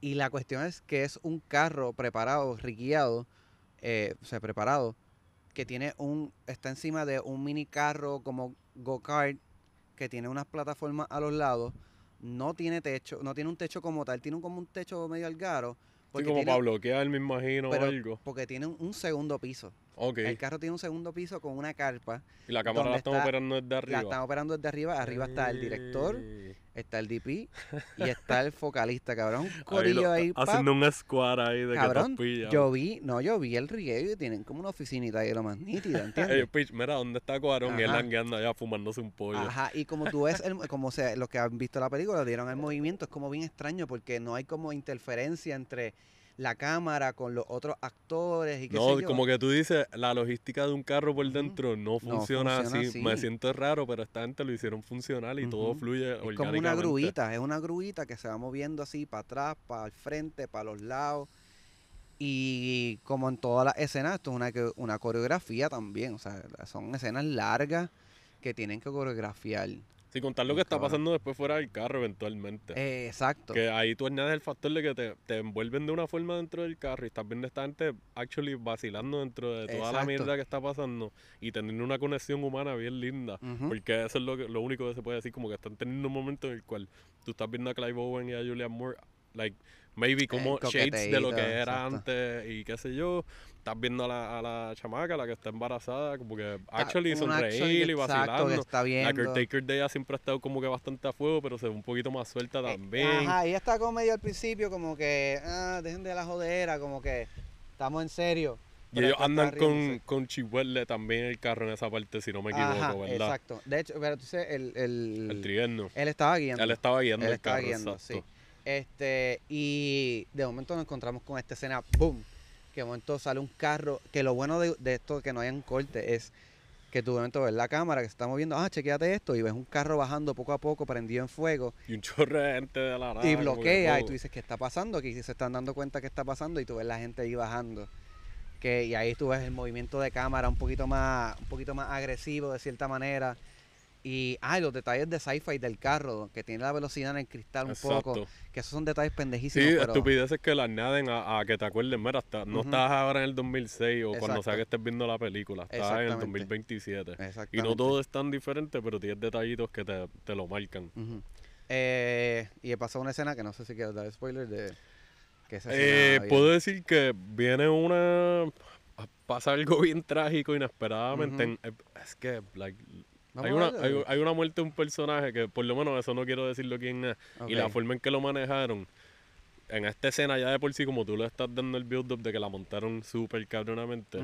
Y la cuestión es que es un carro preparado, riqueado, eh, o sea, preparado, que tiene un. está encima de un mini carro como go-kart, que tiene unas plataformas a los lados. No tiene techo, no tiene un techo como tal, tiene un- como un techo medio algaro. Sí, como tiene, para bloquear, me imagino, o pero- algo. porque tiene un, un segundo piso. El carro tiene un segundo piso con una carpa. Y la cámara la estamos está- operando desde La arriba. están operando desde arriba. Arriba está el director, Ey. está el DP y está el focalista, cabrón. Un Ahí corillo lo- ahí, haciendo un squad ahí de Cabrón, que. Yo vi, no, yo vi el rigueo y tienen como una oficinita ahí lo más nítida, Ey, ¿entiendes? Pitch, mira, ¿dónde está Cuarón? Y él Ajá. langueando allá fumándose un pollo. Ajá, y como tú ves, el, como se, los que han visto la película dieron el movimiento, es como bien extraño porque no hay como interferencia entre la cámara con los otros actores y qué No, sé yo. como que tú dices, la logística de un carro por dentro no funciona, funciona así. Me siento raro, pero esta gente lo hicieron funcional y todo fluye Es como una gruita, es una gruita que se va moviendo así para atrás, para el frente, para los lados. Y como en todas las escenas, esto es una, una coreografía también. O sea, son escenas largas que tienen que coreografiar. Sin contar lo que está pasando después fuera del carro eventualmente. Eh, exacto. Que ahí tú añades el factor de que te, te envuelven de una forma dentro del carro y estás viendo a esta gente actually vacilando dentro de toda la mierda que está pasando y teniendo una conexión humana bien linda. Porque eso es lo, que- lo único que se puede decir, como que están teniendo un momento en el cual tú estás viendo a Clive Owen y a Julian Moore, like, maybe como shades de lo que era exacto. antes y qué sé yo. Estás viendo a la, a la chamaca, la que está embarazada, como que actually sonreír y vacilando. está La caretaker de ella siempre ha estado como que bastante a fuego, pero se ve un poquito más suelta también. Eh, Ajá, ella está como medio al principio, como que, ah, dejen de la jodera, como que estamos en serio. y ellos andan con, con Chihuahua también el carro en esa parte, si no me equivoco, Ajá, ¿verdad? exacto. De hecho, pero tú sabes, el, el, El él estaba guiando. Él estaba guiando Él el estaba carro, guiando, exacto. sí. Este, y de momento nos encontramos con esta escena, ¡boom! Que de momento sale un carro, que lo bueno de, de esto que no hayan corte es que tú de momento ves la cámara que se está moviendo, ah, chequeate esto, y ves un carro bajando poco a poco, prendido en fuego, Y un chorro de gente de la nada. y que, bloquea, y tú dices, ¿qué está pasando? Aquí se están dando cuenta que está pasando, y tú ves la gente ahí bajando. Que, y ahí tú ves el movimiento de cámara un poquito más, un poquito más agresivo de cierta manera. Y, ah, y los detalles de sci-fi del carro, que tiene la velocidad en el cristal un poco. Que esos son detalles Sí, pendejísimos. pero... estupideces que la añaden a, a que te acuerdes, mira, está- no Ujú. estás ahora en el 2006 o cuando sea que estés viendo la película, estás en el Exactamente. 2027. Y no todo es tan diferente, pero tienes detallitos que te, te lo marcan. Ujú. Eh, y pasó una escena que no sé si quiero dar spoiler de que esa Eh, puedo decir que viene una... pasa algo bien trágico inesperadamente. En- es que, like, hay una, hay, hay una muerte de un personaje que por lo menos eso no quiero decirlo quién es. Y la forma en que lo manejaron, en esta escena ya de por sí, como tú le estás dando el build-up de que la montaron súper cabronamente.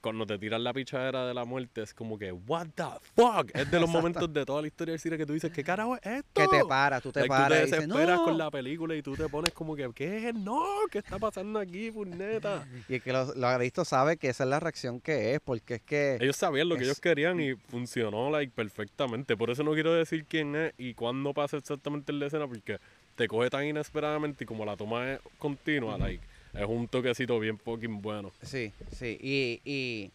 Cuando te tiran la pichadera de la muerte es como que, what the fuck? Es de los Exacto. momentos de toda la historia del cine que tú dices, ¿qué carajo es esto? Que te para, tú te Like, paras tú te desesperas "No". con la película y tú te pones como que, ¿qué? No, ¿qué está pasando aquí, puñeta? Y el que lo, lo ha visto sabe que esa es la reacción que es, porque es que... Ellos sabían lo que ellos querían y funcionó like, perfectamente. Por eso no quiero decir quién es y cuándo pasa exactamente en la escena, porque te coge tan inesperadamente y como la toma es continua, like, es un toquecito bien fucking bueno. Sí, sí. Y, y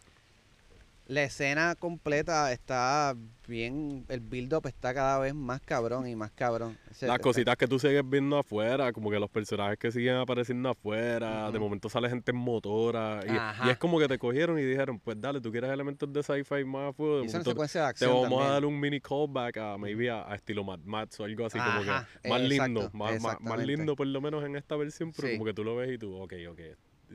la escena completa está bien, el build-up está cada vez más cabrón y más cabrón. Las cositas que tú sigues viendo afuera, como que los personajes que siguen apareciendo afuera, de momento sale gente en motora. Y, es como que te cogieron y dijeron, pues dale, tú quieres elementos de sci-fi más a fuego. De momento secuencia de te acción vamos a dar un mini callback a maybe a, a estilo Mad Max o algo así, como que más lindo, exacto, más, lindo por lo menos en esta versión, pero Sí. como que tú lo ves y tú, ok, ok,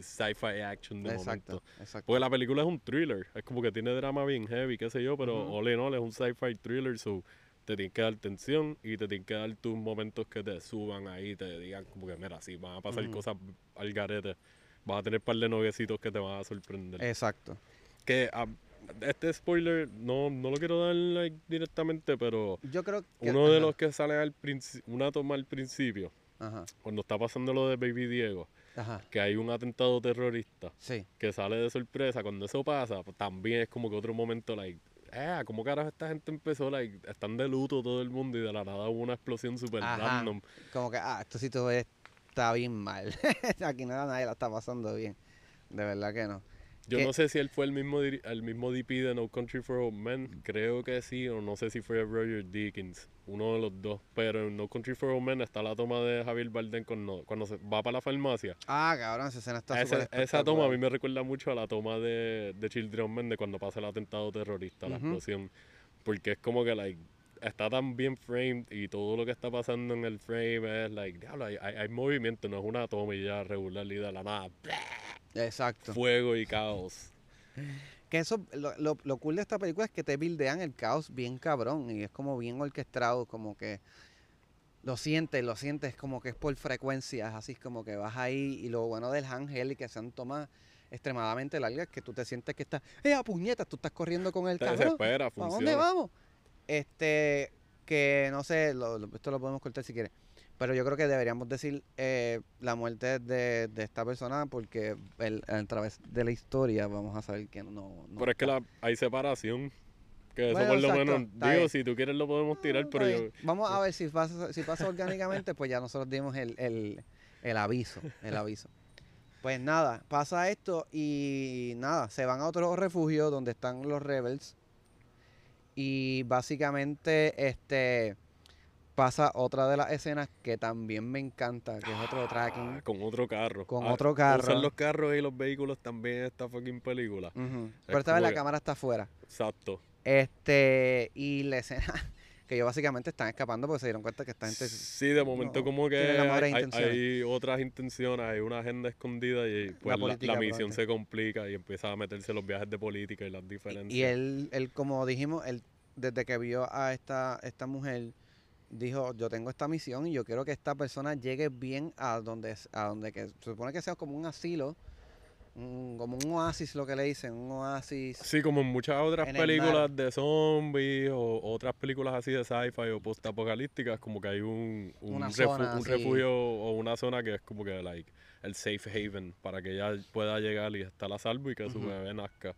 sci-fi action de Exacto, momento. exacto. Porque la película es un thriller, es como que tiene drama bien heavy, qué sé yo, pero Ujú. all in all es un sci-fi thriller, so te tienes que dar tensión y te tienes que dar tus momentos que te suban ahí, te digan como que mira, si van a pasar cosas al garete, vas a tener un par de noviecitos que te van a sorprender. Exacto. Que este spoiler no, no lo quiero dar like, directamente, pero Yo creo que... uno de ajá, los que sale al principio, una toma al principio, Ajá, cuando está pasando lo de Baby Diego, ajá, que hay un atentado terrorista sí. que sale de sorpresa, cuando eso pasa, pues, también es como que otro momento, like, eh, ¿cómo carajo esta gente empezó? Like, están de luto todo el mundo y de la nada hubo una explosión súper Ajá. random. Como que, ah, esto sí todo está bien mal. Aquí nada, nadie la está pasando bien. De verdad que no. Yo ¿Qué? no sé si él fue el mismo, diri- el mismo DP de No Country for Old Men, creo que sí, o no sé si fue Roger Deakins, uno de los dos. Pero en No Country for Old Men está la toma de Javier Bardem cuando, cuando se va para la farmacia. Ah, cabrón, esa escena está Esa, súper esa toma a mí me recuerda mucho a la toma de, de Children Men de cuando pasa el atentado terrorista, la explosión. Porque es como que like, está tan bien framed y todo lo que está pasando en el frame es like, diablo, hay, hay, hay movimiento, no es una toma y ya regular y de la nada, Exacto. fuego y caos. Que eso, lo, lo, lo cool de esta película es que te buildean el caos bien cabrón y es como bien orquestado, como que lo sientes, lo sientes como que es por frecuencias, así como que vas ahí y lo bueno del handheld y que sean tomas extremadamente largas que tú te sientes que estás, ¡eh, a puñetas! Tú estás corriendo con el Te desespera, ¿Para dónde vamos? Este, que no sé, lo- esto lo podemos cortar si quieres. Pero yo creo que deberíamos decir eh, la muerte de, de esta persona porque el- a través de la historia vamos a saber que no. no Pero es que la, hay separación. Que eso Bueno, por lo exacto, menos, digo, bien. si tú quieres lo podemos tirar, pero yo... Vamos a ver si pasa, si pasa orgánicamente, pues ya nosotros dimos el, el, el aviso. El aviso. Pues nada, pasa esto y nada, se van a otro refugio donde están los rebels. Y básicamente, este pasa otra de las escenas que también me encanta, que es otro Ah, tracking. con otro carro. Con Ah, otro carro. Usan los carros y los vehículos también en esta fucking película. Pero esta vez la que- cámara está afuera. Exacto. Este, y la escena, que ellos básicamente están escapando porque se dieron cuenta que esta gente... Sí, de momento no, como que hay, otras intenciones, hay una agenda escondida y pues la, política, la misión se complica y empieza a meterse los viajes de política y las diferencias. Y él, él, como dijimos, él, desde que vio a esta, esta mujer, dijo, yo tengo esta misión y yo quiero que esta persona llegue bien a donde, a donde que se supone que sea como un asilo, un- como un oasis, lo que le dicen, un oasis. Sí, como en muchas otras En películas de zombies o otras películas así de sci-fi o post-apocalípticas, como que hay un, un, Una refu- zona, un sí. refugio o una zona que es como que like, el safe haven para que ella pueda llegar y estar a salvo y que su bebé nazca.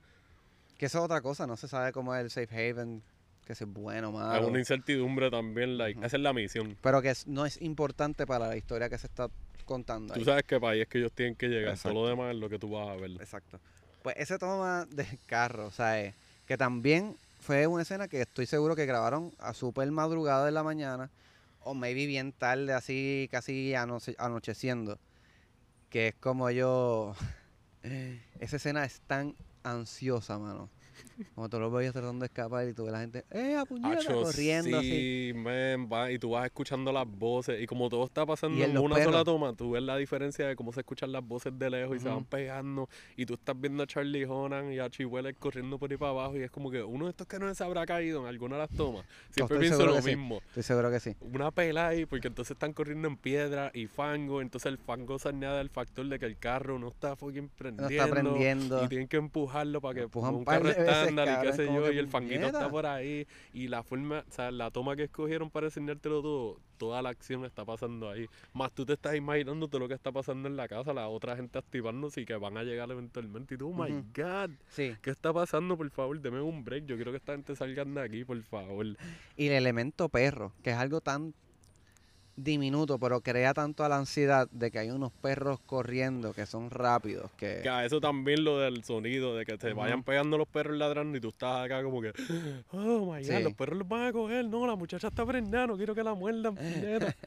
Que eso es otra cosa, no se sabe cómo es el safe haven, que es bueno o Es malo. una incertidumbre también, like, esa es la misión. Pero que es- no es importante para la historia que se está contando. Tú ahí. sabes qué país es que ellos tienen que llegar, Exacto. todo lo demás es lo que tú vas a ver. Exacto. Pues ese toma del carro, ¿sabes? Que también fue una escena que estoy seguro que grabaron a super madrugada de la mañana, o maybe bien tarde, así casi anoche- anocheciendo. Que es como yo. Esa escena es tan ansiosa, mano. Como tú lo veías tratando de escapar y tú ves la gente, ¡eh, puñeta! Corriendo así. sí, man, va, y tú vas escuchando las voces y como todo está pasando en los una sola toma, tú ves la diferencia de cómo se escuchan las voces de lejos y se van pegando y tú estás viendo a Charlie Honan y a Chihuahua corriendo por ahí para abajo y es como que uno de estos que no se habrá caído en alguna de las tomas. Siempre pienso lo sí. mismo. Estoy seguro que sí. Una pela ahí, porque entonces están corriendo en piedra y fango, entonces el fango se añade al factor de que el carro no está fucking No prendiendo. está prendiendo. Y tienen que empujarlo para que Empujan un carro y qué sé yo, y el fanguito está por ahí. Y la forma, o sea, la toma que escogieron para enseñártelo todo, toda la acción está pasando ahí. Más tú te estás imaginando todo lo que está pasando en la casa, la otra gente activándose y que van a llegar eventualmente. Y tú, oh my Ujú. God, Sí. ¿qué está pasando? Por favor, deme un break. Yo quiero que esta gente salgan de aquí, por favor. Y el elemento perro, que es algo tan diminuto, pero crea tanto a la ansiedad de que hay unos perros corriendo que son rápidos, que... Que a eso también lo del sonido, de que te vayan pegando los perros ladrando y tú estás acá como que, oh my god, Sí. los perros los van a coger, no, la muchacha está prendida, no quiero que la muerdan, puñeta".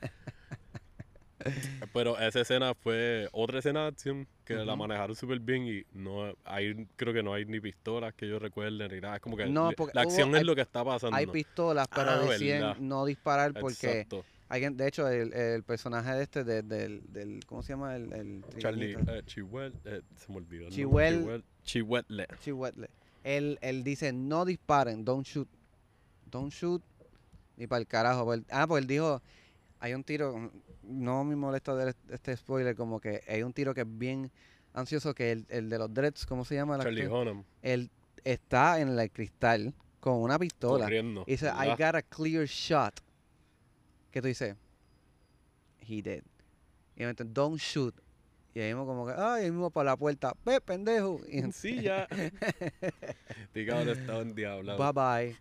Pero esa escena fue otra escena de acción que la manejaron súper bien y no hay, creo que no hay ni pistolas que yo recuerde ni nada. Es como que No, la acción hubo- es hay- lo que está pasando. Hay pistolas, pero Ah, deciden verdad. no disparar porque Exacto. Alguien, de hecho, el, el personaje de este, de- del, del, ¿cómo se llama? El, el Charlie, Chihuel, eh, se me olvidó. Chihuel- Chihuetle. Chihuetle. Él, él dice, no disparen, don't shoot. Don't shoot. Ni para el carajo. Pues Ah, pues él dijo, hay un tiro, no me molesta ver este spoiler, como que hay un tiro que es bien ansioso, que el, el de los dreads, ¿cómo se llama? Charlie? Hunnam Él está en el cristal con una pistola. corriendo. Y dice, I ¿verdad? got a clear shot. ¿Qué tú dices? He did. Y me dice, don't shoot. Y ahí mismo como que, ay, ahí mismo para la puerta, ve, pendejo. Y Sí, ya. Este cabrón estaba en diablo. Bye bye.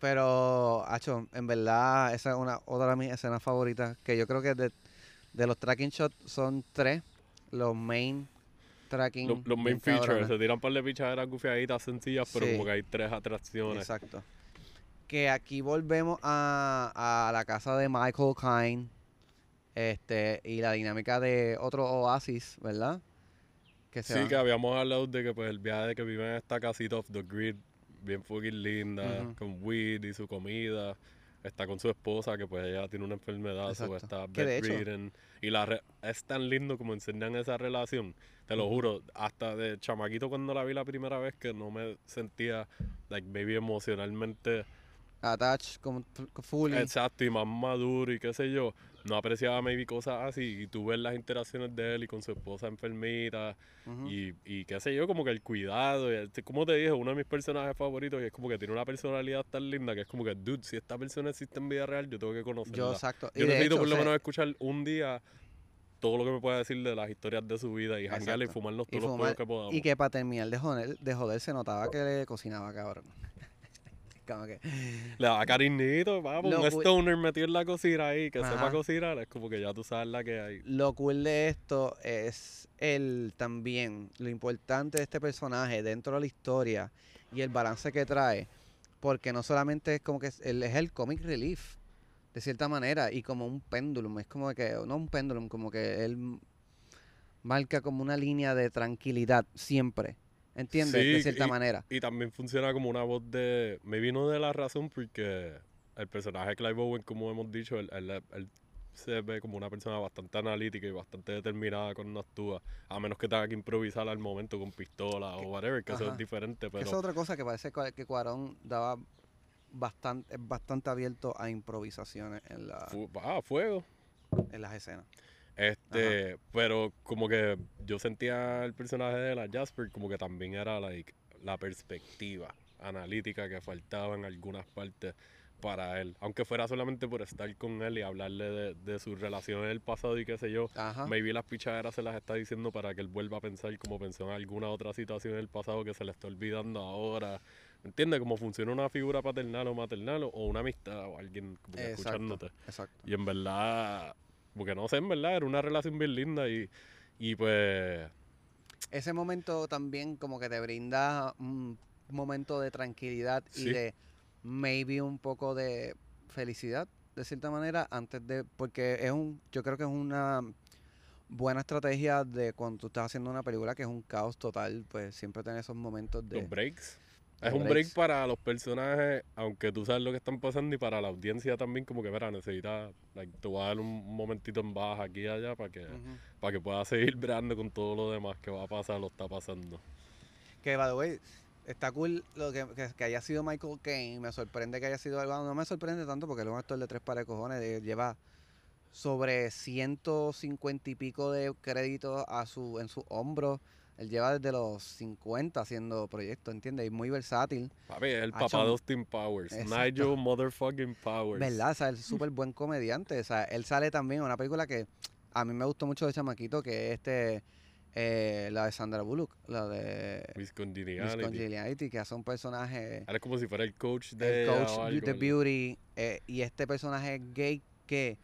Pero, Hacho, en verdad, esa es una otra de mis escenas favoritas. Que yo creo que de, de los tracking shots son tres. Los main tracking. Los, los main features, se tiran par de pichaderas gufiaditas sencillas, pero Sí. como que hay tres atracciones. Exacto. Que aquí volvemos a, a la casa de Michael Kine. Este, y la dinámica de otro oasis, ¿verdad? Que se Sí, van- que habíamos hablado de que pues el viaje de que vive en esta casita off the grid, bien fucking linda, con weed y su comida. Está con su esposa, que pues ella tiene una enfermedad, o Exacto. está bedridden. Y la re- es tan lindo como enseñan esa relación. Te lo juro, hasta de chamaquito cuando la vi la primera vez que no me sentía, like, maybe emocionalmente Attach, como f- fully. Exacto, y más maduro y qué sé yo. No apreciaba maybe cosas así. Y tú ves las interacciones de él y con su esposa enfermita. Y, y qué sé yo, como que el cuidado. Y el- como te dije, uno de mis personajes favoritos. Y es como que tiene una personalidad tan linda que es como que, dude, si esta persona existe en vida real, yo tengo que conocerla. Yo, exacto. Y Yo de necesito hecho, por lo o sea, menos escuchar un día todo lo que me pueda decir de las historias de su vida y janguearle y fumarnos y todos los juegos que podamos. Y que para terminar de joder, de joder se notaba que le cocinaba, cabrón. Como que, Le da cariñito, vamos, un stoner metido en la cocina ahí, que Ajá. sepa cocinar, es como que ya tú sabes la que hay. lo cool de esto es el también, lo importante de este personaje dentro de la historia y el balance que trae. Porque no solamente es como que es, él es el comic relief, de cierta manera, y como un péndulo, es como que, no un péndulo, como que él marca como una línea de tranquilidad siempre. ¿Entiendes? Sí, de cierta y- manera. Y también funciona como una voz de. Me vino de la razón porque el personaje de Clive Owen, como hemos dicho, él, él- él se ve como una persona bastante analítica y bastante determinada cuando actúa, a menos que tenga que improvisar al momento con pistola o whatever, que eso Ajá. es diferente, Que pero... Esa es otra cosa que parece que Cuarón daba bastante, bastante abierto a improvisaciones en, la, fu- ah, fuego. en las escenas. Este, pero como que yo sentía el personaje de la Jasper como que también era like, la perspectiva analítica que faltaba en algunas partes para él. Aunque fuera solamente por estar con él y hablarle de, de sus relaciones del pasado y qué sé yo. Ajá. Maybe las pichaderas se las está diciendo para que él vuelva a pensar como pensó en alguna otra situación del pasado que se le está olvidando ahora. ¿Entiendes? Cómo funciona una figura paternal o maternal o una amistad o alguien como que Exacto, escuchándote. exacto. Y en verdad, porque no sé, en verdad, era una relación bien linda y, y pues, Ese momento también como que te brinda un momento de tranquilidad y de maybe un poco de felicidad, de cierta manera, antes de, porque es un, yo creo que es una buena estrategia de cuando tú estás haciendo una película que es un caos total, pues siempre tener esos momentos de... los breaks. Es un break para los personajes, aunque tú sabes lo que están pasando y para la audiencia también, como que, verá, necesita, like, te voy a dar un momentito en baja aquí y allá para que, para que puedas seguir breando con todo lo demás que va a pasar, lo está pasando. Que, by the way, está cool lo que, que, que haya sido Michael Caine. Me sorprende que haya sido algo. No me sorprende tanto porque él es un actor de tres pares de cojones. eh, Lleva sobre 150 y pico de créditos a su, en su hombro. Él lleva desde los 50 haciendo proyectos, ¿entiendes? Y muy versátil. Papi, es el papá de Austin Powers. exacto. Nigel motherfucking Powers. ¿Verdad? O sea, él es súper buen comediante. O sea, él sale también en una película que a mí me gustó mucho de Chamaquito, que es este, eh, la de Sandra Bullock, la de Miss que hace un personaje... Ahora es como si fuera el coach de el. Beauty eh, y este personaje gay que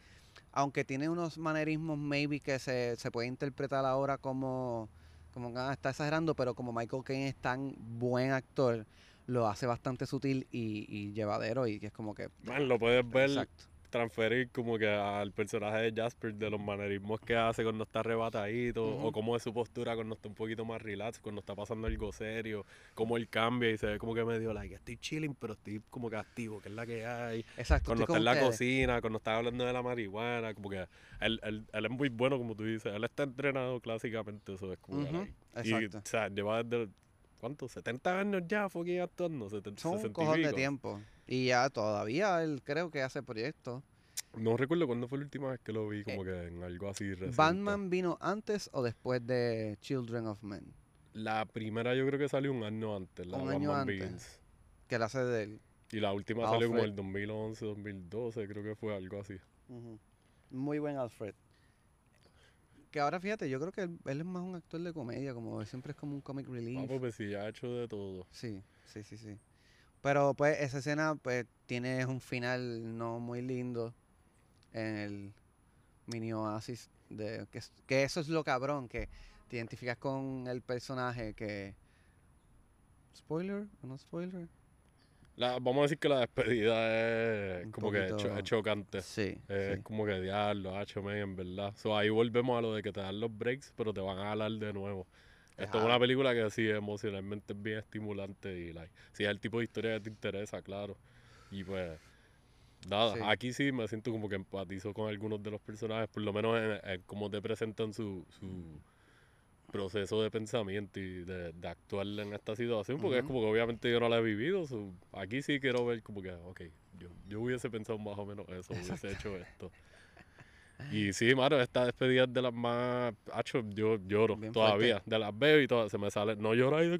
aunque tiene unos manerismos maybe que se, se puede interpretar ahora como como que ah, está exagerando pero como Michael Caine es tan buen actor lo hace bastante sutil y, y llevadero y que es como que Man, lo puedes ver exacto transferir como que al personaje de Jasper de los manerismos que hace cuando está arrebatadito o cómo es su postura cuando está un poquito más relax, cuando está pasando algo serio, cómo él cambia y se ve como que medio like, estoy chilling pero estoy como que activo, que es la que hay. exacto Cuando está en la ustedes. cocina, cuando está hablando de la marihuana, como que él, él, él es muy bueno como tú dices, él está entrenado clásicamente, eso es como que, Ujú, like, y, o sea, lleva desde ¿cuánto? 70 años ya fucking actuando, 70, son un 60 y cojón de tiempo y ya todavía él creo que hace proyectos No recuerdo cuándo fue la última vez que lo vi, como que en algo así reciente. Eh, Batman vino antes o después de Children of Men La primera yo creo que salió un año antes, la Un año Batman antes. Begins. que la hace de él Y la última salió como el 2011, 2012, creo que fue algo así. Muy buen Alfred. Que ahora fíjate, yo creo que él, él es más un actor de comedia, como siempre es como un comic relief. Ah, pues, sí, ha hecho de todo. Sí, sí, sí, sí. Pero pues esa escena pues tiene un final no muy lindo en el mini oasis de que, es- que eso es lo cabrón, que te identificas con el personaje que spoiler o no spoiler. La, vamos a decir que la despedida es Un como que cho- chocante. Sí, Es como que diablo, hacho, en verdad. So, ahí volvemos a lo de que te dan los breaks, pero te van a jalar de nuevo. Esto es una película que sí, emocionalmente es bien estimulante y, like, si es el tipo de historia que te interesa, claro. Y pues, nada, Sí. aquí sí me siento como que empatizo con algunos de los personajes, por lo menos en, en cómo te presentan su, su proceso de pensamiento y de, de actuar en esta situación, porque es como que obviamente yo no la he vivido. so, aquí sí quiero ver como que, ok, yo, yo hubiese pensado más o menos eso, hubiese hecho esto. Y sí, mano, esta despedida es de las más. Hacho, yo lloro Bien todavía. De las veo y todo, se me sale. No lloro ahí.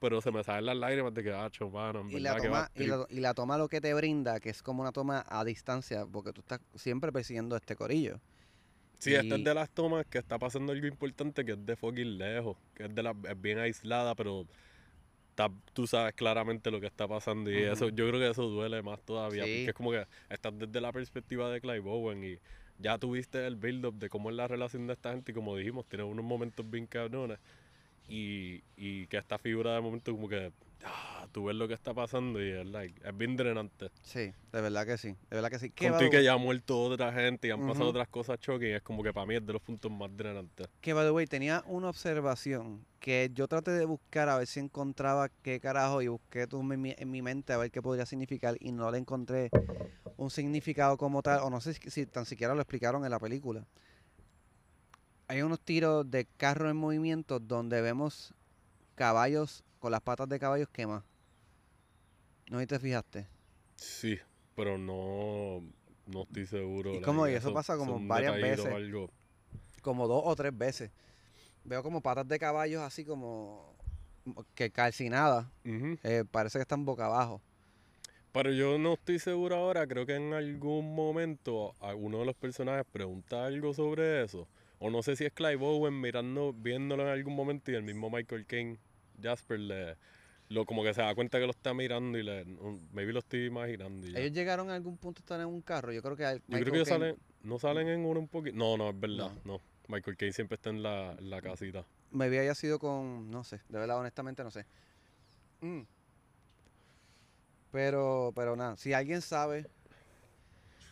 Pero se me salen las lágrimas de que, hacho, mano, Y la, toma, y, la, y la toma lo que te brinda, que es como una toma a distancia, porque tú estás siempre persiguiendo este corillo. Sí, esta y- es de las tomas que está pasando algo importante que es de fucking lejos. Que es de la, es bien aislada, pero está- tú sabes claramente lo que está pasando. Y Ujú. eso, yo creo que eso duele más todavía. Sí. Porque es como que estás desde la perspectiva de Clive Owen y ya tuviste el build-up de cómo es la relación de esta gente. Y como dijimos, tiene unos momentos bien cabrones. Y, y que esta figura de momento como que ah, tú ves lo que está pasando y es, like, es bien drenante. Sí, de verdad que sí. De verdad que sí. Que, Contigo que ya ha muerto otra gente y han pasado Ujú. otras cosas shocking, es como que para mí es de los puntos más drenantes. que, by the way, tenía una observación que yo traté de buscar a ver si encontraba qué carajo y busqué tú en mi, en mi mente a ver qué podría significar y no le encontré un significado como tal, o no sé si, si tan siquiera lo explicaron en la película. Hay unos tiros de carro en movimiento donde vemos caballos con las patas de caballos quemadas. ¿No sé te fijaste? Sí, pero no, no estoy seguro. ¿Y cómo? Y eso pasa como varias veces. algo. como dos o tres veces. Veo como patas de caballos así como que calcinadas. Eh, parece que están boca abajo. Pero yo no estoy seguro ahora, creo que en algún momento alguno de los personajes pregunta algo sobre eso. O no sé si es Clive Owen mirando, viéndolo en algún momento y el mismo Michael Caine, Jasper, le, lo, como que se da cuenta que lo está mirando y le, un- maybe lo estoy imaginando. y ya. Ellos llegaron a algún punto a estar en un carro. Yo creo que al- Yo creo Michael que ellos Caine- salen, no salen en uno un poquito. No, no, es verdad, no. Michael Caine siempre está en la, en la casita. me había sido con, no sé, de verdad, honestamente no sé. Mm. Pero, pero nada, si alguien sabe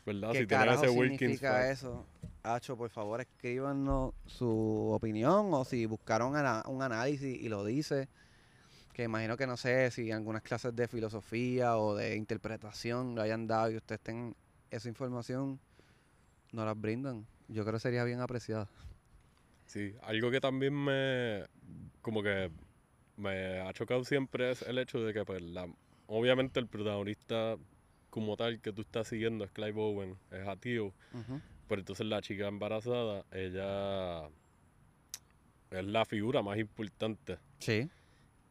¿Verdad? qué si tiene carajo ese Wilkins significa fact. eso, Hacho, por favor escríbanos su opinión o si buscaron ana- un análisis y lo dice. Que imagino que no sé si algunas clases de filosofía o de interpretación lo hayan dado y ustedes tengan esa información, nos las brindan. Yo creo que sería bien apreciada. Sí, algo que también me, como que me ha chocado siempre es el hecho de que, pues, la, obviamente el protagonista como tal que tú estás siguiendo es Clive Owen, es Atio, Ujú. Pero entonces la chica embarazada, ella es la figura más importante. Sí.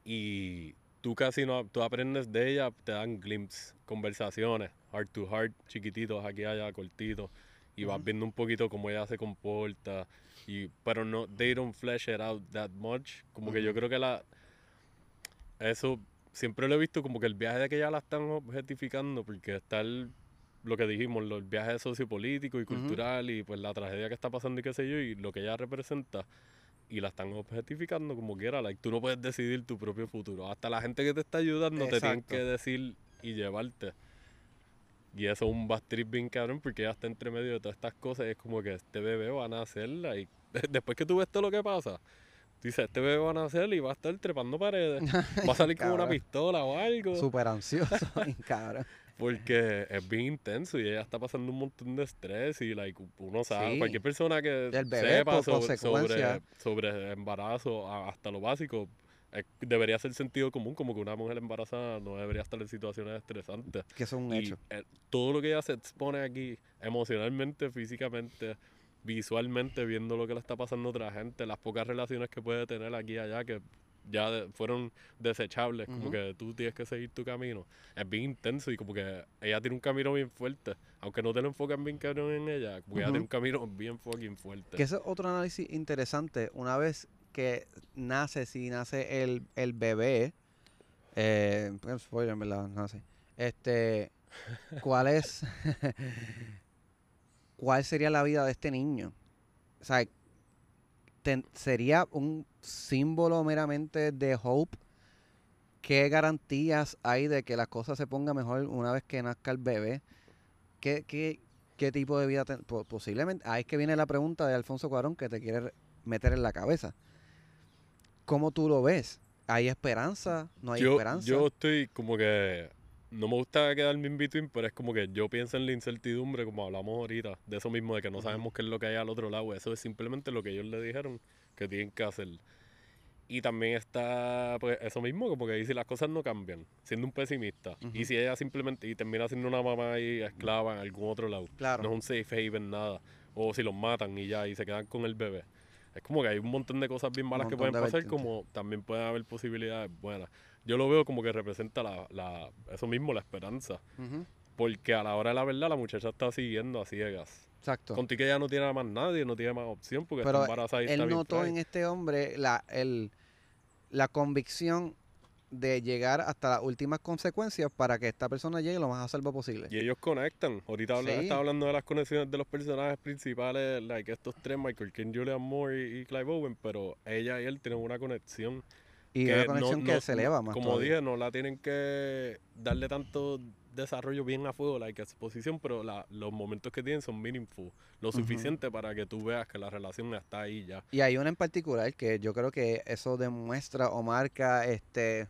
y tú casi no, tú aprendes de ella, te dan glimpses, conversaciones, heart to heart, chiquititos, aquí allá, cortitos, y vas viendo un poquito cómo ella se comporta, y, pero no, they don't flesh it out that much, como que yo creo que la, eso, siempre lo he visto como que el viaje de que ya la están objetificando, porque está el, lo que dijimos, lo- el viaje sociopolítico y cultural, y pues la tragedia que está pasando y qué sé yo, y lo que ella representa, y la están objetificando como quiera. Like, tú no puedes decidir tu propio futuro. Hasta la gente que te está ayudando te tienen Exacto. que decir y llevarte. Y eso es un bad trip bien cabrón porque ella está entre medio de todas estas cosas. y es como que este bebé va a nacer. Y después que tú ves todo lo que pasa, dices, este bebé va a nacer y va a estar trepando paredes. Va a salir con una pistola o algo. Súper ansioso, cabrón. Porque es bien intenso y ella está pasando un montón de estrés y like, uno sabe, Sí. cualquier persona que sepa sobre, sobre, embarazo, hasta lo básico, es- debería ser sentido común, como que una mujer embarazada no debería estar en situaciones estresantes. Que es un Y hecho. eh, todo lo que ella se expone aquí, emocionalmente, físicamente, visualmente, viendo lo que le está pasando a otra gente, las pocas relaciones que puede tener aquí y allá, que ya de- fueron desechables, como que tú tienes que seguir tu camino. Es bien intenso y como que ella tiene un camino bien fuerte, aunque no te lo enfocan bien cabrón en ella, como que ella Ujú. tiene un camino bien fucking fuerte. Que ese es otro análisis interesante. Una vez que nace, si nace el, el bebé, eh, spoiler, en verdad, nace. Este, ¿cuál es, cuál sería la vida de este niño? O sea, ten- sería un símbolo meramente de hope. ¿Qué garantías hay de que las cosas se pongan mejor una vez que nazca el bebé? ¿Qué, qué, qué tipo de vida? ten- posiblemente, ahí es que viene la pregunta de Alfonso Cuarón que te quiere re- meter en la cabeza. ¿Cómo tú lo ves? ¿Hay esperanza? ¿No hay yo, esperanza? yo estoy como que no me gusta quedarme in between, pero es como que yo pienso en la incertidumbre, como hablamos ahorita, de eso mismo, de que no sabemos qué es lo que hay al otro lado. Eso es simplemente lo que ellos le dijeron que tienen que hacer. Y también está, pues, eso mismo, como que dice las cosas no cambian, siendo un pesimista. Y si ella simplemente, y termina siendo una mamá ahí esclava en algún otro lado, Claro. no es un safe haven, nada. O si los matan y ya, y se quedan con el bebé. Es como que hay un montón de cosas bien malas que pueden de pasar, vertientes. como también pueden haber posibilidades buenas. Yo lo veo como que representa la, la, eso mismo, la esperanza. Porque a la hora de la verdad, la muchacha está siguiendo a ciegas. Exacto. Contigo ella no tiene más nadie, no tiene más opción, porque Pero está embarazada y Él notó en este hombre la, el, la convicción de llegar hasta las últimas consecuencias para que esta persona llegue lo más a salvo posible. Y ellos conectan. Ahorita habla- Sí. estaba hablando de las conexiones de los personajes principales, like estos tres, Michael King, Julian Moore y, Clive Owen, pero ella y él tienen una conexión Y una conexión que se eleva más. Como todavía. dije, no la tienen que darle tanto desarrollo bien a fuego, like exposición, pero la- los momentos que tienen son meaningful, lo suficiente para que tú veas que la relación está ahí ya. Y hay una en particular que yo creo que eso demuestra o marca este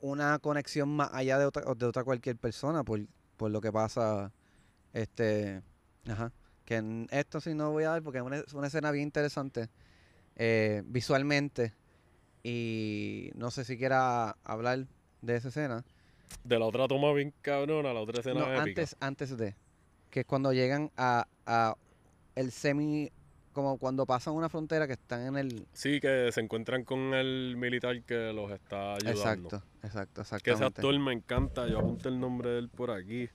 una conexión más allá de otra, de otra cualquier persona por, por lo que pasa. Este. Ajá. Que en esto sí no voy a dar porque es una, una escena bien interesante eh, visualmente. Y no sé si quiera hablar de esa escena. De la otra toma bien cabrona, la otra escena No, épica. antes, antes de. Que es cuando llegan a, a el semi. Como cuando pasan una frontera que están en el. Sí, que se encuentran con el militar que los está ayudando. Exacto, exacto, Que ese actor me encanta, yo apunté el nombre de él por aquí.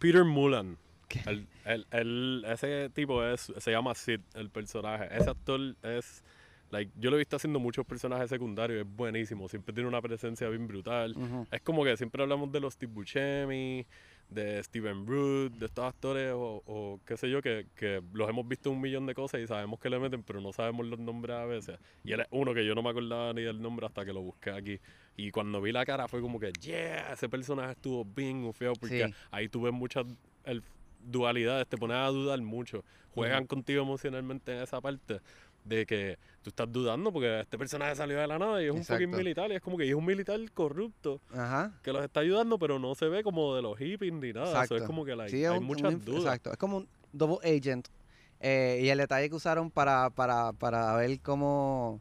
Peter Mullan. El, el- el- ese tipo es, se llama Sid, el personaje. Ese actor es, like, yo lo he visto haciendo muchos personajes secundarios, es buenísimo, siempre tiene una presencia bien brutal. Ujú. Es como que siempre hablamos de los Steve Buscemi, de Steven Root, de estos actores o, o qué sé yo, que, que los hemos visto un millón de cosas y sabemos que le meten, pero no sabemos los nombres a veces. Y él es uno que yo no me acordaba ni del nombre hasta que lo busqué aquí. Y cuando vi la cara fue como que, yeah, ese personaje estuvo bien feo porque Sí. ahí tú ves muchas dualidades, te pones a dudar mucho. Juegan contigo emocionalmente en esa parte de que tú estás dudando porque este personaje salió de la nada y es un fucking militar y es como que es un militar corrupto Ajá. que los está ayudando, pero no se ve como de los hippies ni nada. Exacto. Eso es como que like, Sí, es hay un- muchas dudas. Exacto. Es como un double agent. Eh, y el detalle que usaron para, para, para ver cómo.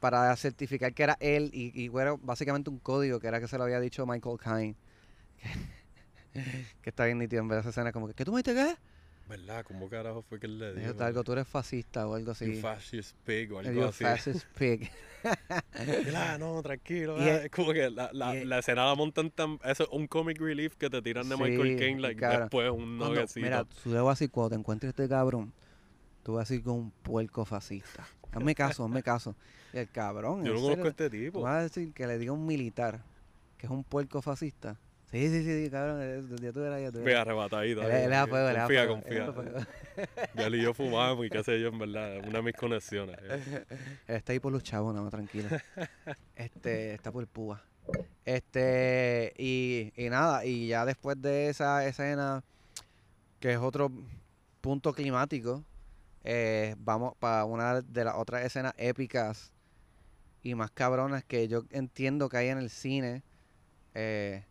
Para certificar que era él y, y era básicamente un código que era que se lo había dicho Michael Caine. que está bien nítido en ver esa escena. Como que, ¿qué tú me dijiste qué? ¿Verdad? ¿Cómo carajo fue que él le Dijo dijo? algo, tú eres fascista o algo You así. fascist pig o algo you así. fascist pig. Él, "Ah, no, tranquilo. Y ah". es- como que la, la, y la escena la montan tan... Eso es un comic relief que te tiran de Michael Caine like, cabrón. después un nuggecito. mira, tú debo así, cuando te encuentres este cabrón, tú vas a ir con un puerco fascista. Hazme caso, hazme caso. Y el cabrón, Yo no conozco a este tipo. vas a decir que le diga un militar que es un puerco fascista. Sí, sí, sí, sí, cabrón, ya tú verás, ya tú Ve verás. arrebatadito. Él, él fuego, él confía, confía. Ya y yo fumamos y qué sé yo, en verdad. Una de mis conexiones. eh. Él está ahí por los chavos, nada más tranquilo. Este, está por púa. Este, y, y nada, y ya después de esa escena, que es otro punto climático, eh, vamos para una de las otras escenas épicas y más cabronas que yo entiendo que hay en el cine. eh,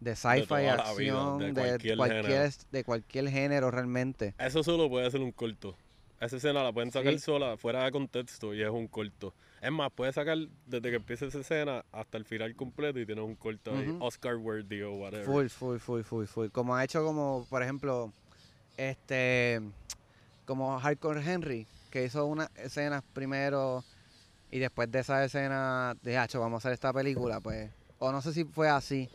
de sci-fi, vida, acción, de de cualquier género. de cualquier género realmente. Eso solo puede ser un corto. Esa escena la pueden sacar Sí. sola, fuera de contexto, y es un corto. Es más, puedes sacar desde que empieza esa escena hasta el final completo y tienes un corto ahí. Oscar worthy o whatever. Full, full, full, full, full. Como ha hecho como, por ejemplo, este, como Hardcore Henry, que hizo unas escenas primero y después de esa escena de hacho, vamos a hacer esta película, pues. O no sé si fue así.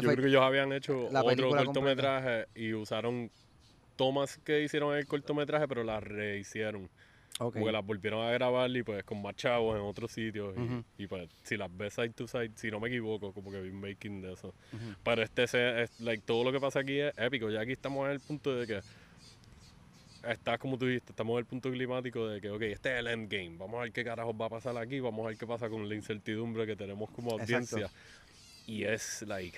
Yo creo que ellos habían hecho otro cortometraje y usaron tomas que hicieron en el cortometraje, pero las rehicieron. Ok. Como que las volvieron a grabar y pues con más chavos en otros sitios. y- pues si las ves side to side, si no me equivoco, como que vi un making de eso. Pero este, es, like, todo lo que pasa aquí es épico. Ya aquí estamos en el punto de que está como tú dijiste, estamos en el punto climático de que, ok, este es el endgame. Vamos a ver qué carajos va a pasar aquí, vamos a ver qué pasa con la incertidumbre que tenemos como Exacto. Y es, like,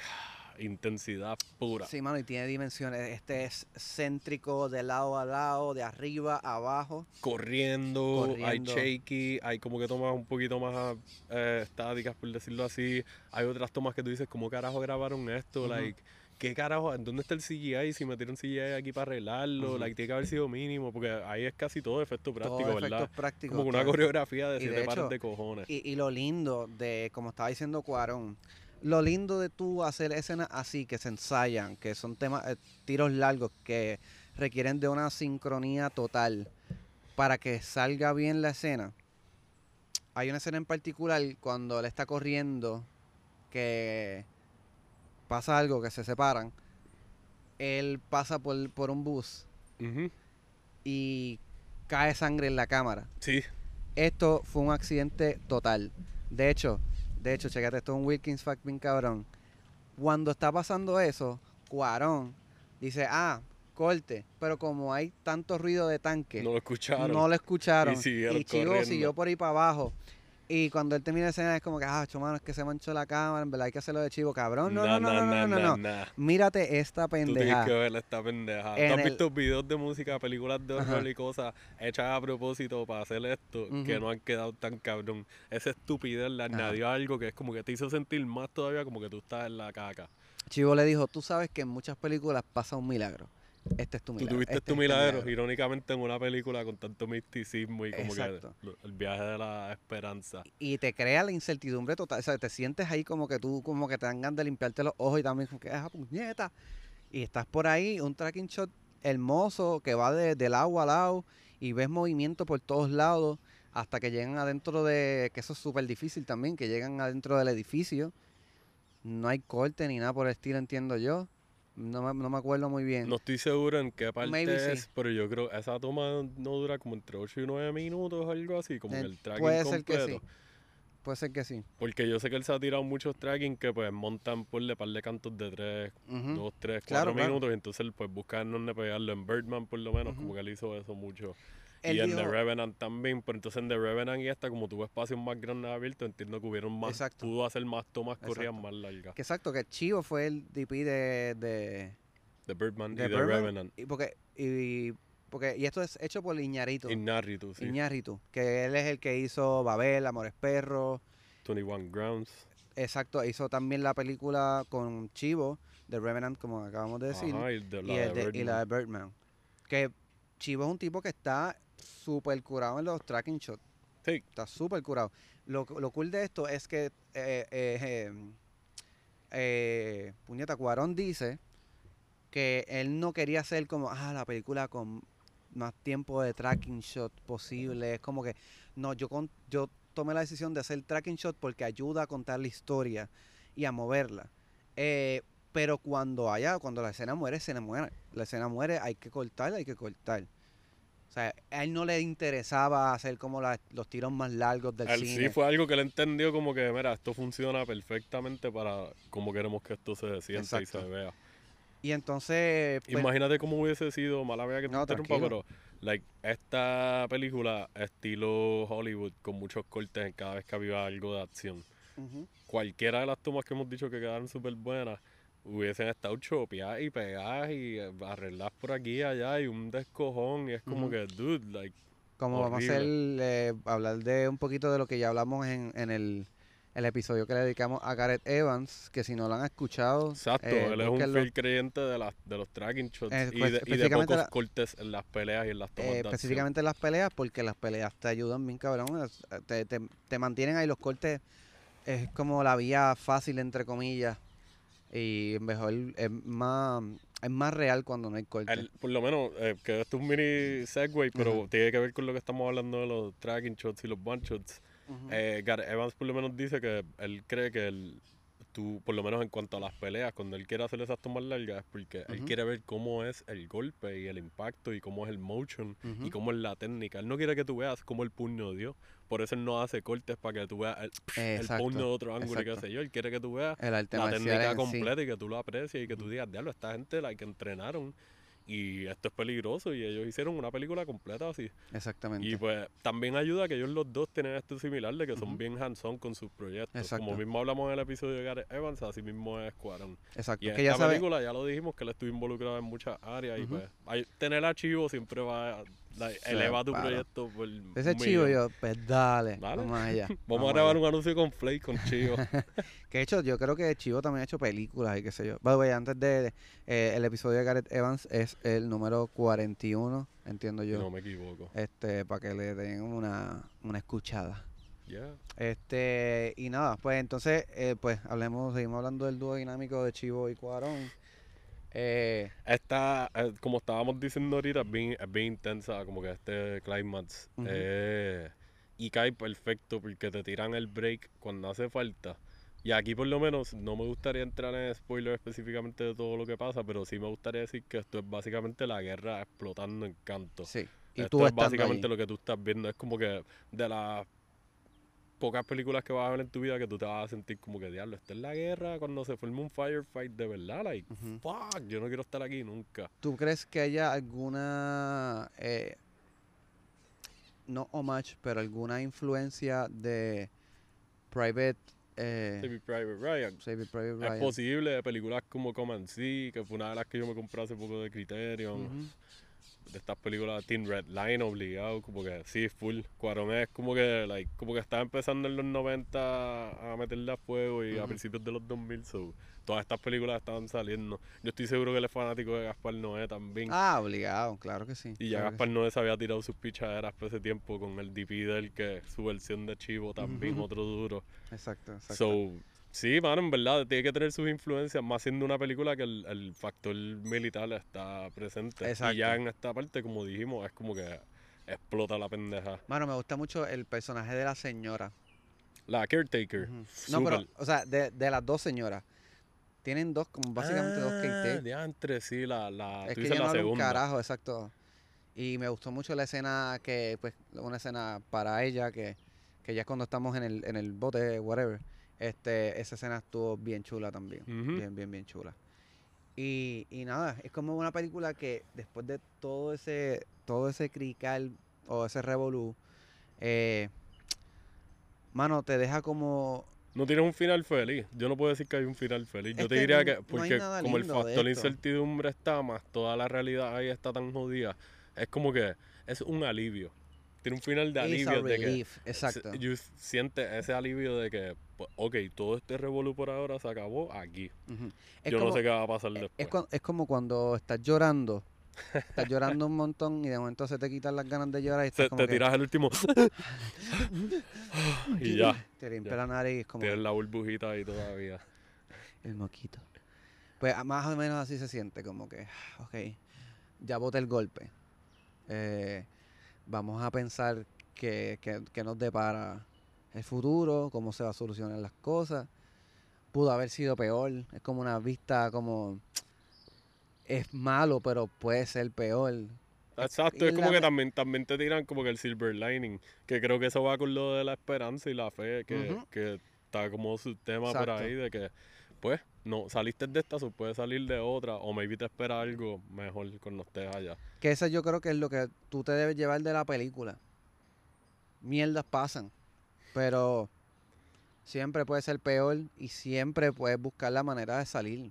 intensidad pura. Sí, mano, y tiene dimensiones. Este es céntrico de lado a lado, de arriba a abajo. Corriendo, hay shaky, hay como que tomas un poquito más eh, estáticas, por decirlo así. Hay otras tomas que tú dices, ¿cómo carajo grabaron esto? Like, ¿qué carajo? ¿En dónde está el CGI? Si metieron CGI aquí para arreglarlo, Ujú. like, tiene que haber sido mínimo, porque ahí es casi todo efecto práctico, Todo ¿verdad? efectos prácticos. Como una claro. coreografía de Y de siete pares hecho, de cojones. Y, y lo lindo de, como estaba diciendo Cuarón, lo lindo de tú hacer escenas así, que se ensayan, que son temas, eh, tiros largos, que requieren de una sincronía total para que salga bien la escena. Hay una escena en particular cuando él está corriendo, que pasa algo, que se separan. Él pasa por, por un bus y cae sangre en la cámara. Sí, Esto fue un accidente total. De hecho, de hecho, checate, esto es un Wilkins fact bien cabrón. Cuando está pasando eso, Cuarón dice, ah, corte. Pero como hay tanto ruido de tanque, no lo escucharon. no lo escucharon. Y siguieron Chivo siguió por ahí para abajo. Y cuando él termina la escena es como que, ah, mano, es que se manchó la cámara, en verdad hay que hacerlo de chivo, cabrón. No, no, no, no, no, no, no. nah. Mírate esta Tú tienes pendeja. que ver esta pendeja. ¿Tú has el- visto videos de música, películas de horror y cosas hechas a propósito para hacer esto que Ujú. no han quedado tan cabrón? Esa estupidez le añadió algo que es como que te hizo sentir más todavía como que tú estás en la caca. Chivo le dijo, tú sabes que en muchas películas pasa un milagro. Este es tu Tú milagro. tuviste este tu milagro, irónicamente en una película con tanto misticismo y como Exacto. que el viaje de la esperanza. Y te crea la incertidumbre total. O sea, te sientes ahí como que tú, como que te dan ganas de limpiarte los ojos y también como que, ah, puñeta. Y estás por ahí, un tracking shot hermoso que va de- del agua al lado y ves movimiento por todos lados hasta que llegan adentro de, que eso es súper difícil también, que llegan adentro del edificio. No hay corte ni nada por el estilo, entiendo yo. No me, no me acuerdo muy bien. No estoy seguro en qué parte Maybe sí. es, pero yo creo esa toma no dura como entre 8 y 9 minutos o algo así, como Eh, que el tracking puede ser que sí. Puede ser que sí. Porque yo sé que él se ha tirado muchos tracking que pues montan por le par de cantos de 3, Ujú. 2, 3, 4 Claro, claro. minutos y entonces él pues busca en dónde pegarlo. En Birdman por lo menos, como que él hizo eso mucho. Él y en The Revenant también, pero entonces en The Revenant y esta, como tuvo espacios más grandes abiertos, entiendo que hubieron más, Exacto. pudo hacer más tomas, corrían Exacto. más largas. Que exacto, que Chivo fue el DP de, de, The Birdman de y The Birdman, Revenant. Y porque, y, porque, y esto es hecho por Iñárritu. Iñárritu, sí. Iñárritu, que él es el que hizo Babel, Amores Perros. 21 Grounds. Exacto, hizo también la película con Chivo, The Revenant, como acabamos de decir. Ajá, y, de, la y, el de de- y la de. Birdman. Que Chivo es un tipo que está súper curado en los tracking shots. Sí, Está súper curado. Lo, lo cool de esto es que, eh, eh, eh, eh, Puñeta Cuarón dice que él no quería hacer como, ah, la película con más tiempo de tracking shot posible. Es como que, no, yo, con, yo tomé la decisión de hacer tracking shot porque ayuda a contar la historia y a moverla. Eh, pero cuando haya, cuando la escena muere, escena muere. La escena muere, hay que cortar, hay que cortar. O sea, a él no le interesaba hacer como la- los tiros más largos del él cine. sí fue algo que él entendió como que, mira, esto funciona perfectamente para como queremos que esto se sienta y se vea. Y entonces, pues, Imagínate cómo hubiese sido, mala vea que te No, interrumpa, pero like, esta película estilo Hollywood con muchos cortes en cada vez que había algo de acción. Cualquiera de las tomas que hemos dicho que quedaron súper buenas hubiesen estado chopeadas y pegadas y eh, arregladas por aquí y allá y un descojón y es como que, dude, like, como vamos a hacer, eh, hablar de un poquito de lo que ya hablamos en, en el, el episodio que le dedicamos a Gareth Evans, que si no lo han escuchado, Exacto, eh, él es un fiel creyente de, las de los tracking shots y, pues, de, y de específicamente pocos la- cortes en las peleas y en las tomas Eh, específicamente las peleas, porque las peleas te ayudan bien cabrón, te, te, te mantienen ahí los cortes, es como la vía fácil entre comillas y mejor es más es más real cuando no hay corte. Por lo menos, eh, que esto es un mini segue, pero Ajá. tiene que ver con lo que estamos hablando de los tracking shots y los one shots. Ujú. Eh, Gareth Evans por lo menos dice que él cree que el, tú, por lo menos en cuanto a las peleas, cuando él quiere hacer esas tomas largas, es porque él Ujú. quiere ver cómo es el golpe y el impacto y cómo es el motion y Ujú. cómo es la técnica. Él no quiere que tú veas cómo el puño dio. Por eso él no hace cortes para que tú veas el, el Exacto, puño de otro ángulo y qué exacto. sé yo. Él quiere que tú veas el la técnica en sí. completa y que tú lo aprecies y que tú digas, diablo, esta gente la que entrenaron y esto es peligroso y ellos hicieron una película completa así. Exactamente. Y pues también ayuda que ellos los dos tienen esto similar de que son bien hands-on con sus proyectos. Exacto. Como mismo hablamos en el episodio de Gareth Evans, así mismo es Cuarón. Exacto. Y en que ya esta sabe, película ya lo dijimos que él estuvo involucrado en muchas áreas y pues hay- tener archivo siempre va a like, eleva tu claro. proyecto por ese chivo yo, pues dale, Dale. vamos allá. Vamos a grabar un anuncio con Flake con Chivo. Que de hecho, yo creo que Chivo también ha hecho películas y qué sé yo. By the way, antes de, eh, el episodio de Gareth Evans es el número 41, entiendo yo. no me equivoco. Este, para que le den una, una escuchada. Yeah. Este, y nada, pues entonces, eh, pues hablemos, seguimos hablando del dúo dinámico de Chivo y Cuarón. Eh, Esta, eh, como estábamos diciendo ahorita, es bien, es bien intensa, como que este climax. Eh, y cae perfecto porque te tiran el break cuando hace falta. Y aquí por lo menos no me gustaría entrar en spoiler específicamente de todo lo que pasa, pero sí me gustaría decir que esto es básicamente la guerra explotando en canto. sí. Y esto tú es básicamente lo que tú estás viendo. Es como que de las pocas películas que vas a ver en tu vida que tú te vas a sentir como que diablo, esta es la guerra cuando se forma un firefight de verdad. Like, fuck, yo no quiero estar aquí nunca. ¿Tú crees que haya alguna, eh, no homage, pero alguna influencia de Private. Eh, Saving Private Ryan. Private Es Ryan. posible, películas como Comanche, que fue una de las que yo me compré hace poco de Criterion. De estas películas Teen Red Line obligado, como que sí, full. Cuarón es como que, like, como que estaba empezando en los 90 a meterle a fuego y a Ujú. principios de los 2000, so, todas estas películas estaban saliendo. Yo estoy seguro que él es fanático de Gaspar Noé también. Ah, obligado, claro que sí. y ya claro Gaspar Noé se había tirado sus pichaderas por ese tiempo con el DP del que su versión de Chivo también, Ujú. otro duro. Exacto, exacto. So, sí, mano, en verdad, tiene que tener sus influencias, más siendo una película que el, el factor militar está presente. Exacto. Y ya en esta parte, como dijimos, es como que explota la pendeja. Mano, me gusta mucho el personaje de la señora. La caretaker. No, pero, o sea, de, de las dos señoras. Tienen dos, como básicamente dos Ah, KT. diantre, sí, la, la, Es tú que dices la un carajo, exacto. Y me gustó mucho la escena que, pues, una escena para ella, que, que ya cuando estamos en el, en el bote, whatever, este, esa escena estuvo bien chula también. Bien, bien, bien chula. Y, y nada, es como una película que después de todo ese, todo ese crical o ese revolú, eh, mano, te deja como No tienes un final feliz. Yo no puedo decir que hay un final feliz. Yo te que diría que, porque como el factor de incertidumbre está, más toda la realidad ahí está tan jodida, es como que es un alivio. Tiene un final de It's alivio de que exacto. you siente ese alivio de que, pues, ok, todo este revolú por ahora se acabó aquí. Es Yo no sé qué va a pasar Es, después. cuan- es como cuando estás llorando, estás llorando un montón y de momento se te quitan las ganas de llorar y estás Se- como te que tiras el último y ya, te limpia la nariz, como tienes la burbujita ahí todavía. el moquito. Pues a- más o menos así se siente, como que, ok, ya boté el golpe. Eh, vamos a pensar que, que, que nos depara el futuro, cómo se va a solucionar las cosas. Pudo haber sido peor, es como una vista como... Es malo, pero puede ser peor. Exacto, es como que también, también te tiran como que el silver lining, que creo que eso va con lo de la esperanza y la fe, que, que está como su tema por ahí de que, pues, no, saliste de esta, o puedes salir de otra, o maybe te espera algo mejor cuando estés allá. Que eso yo creo que es lo que tú te debes llevar de la película. Mierdas pasan, pero siempre puede ser peor y siempre puedes buscar la manera de salir.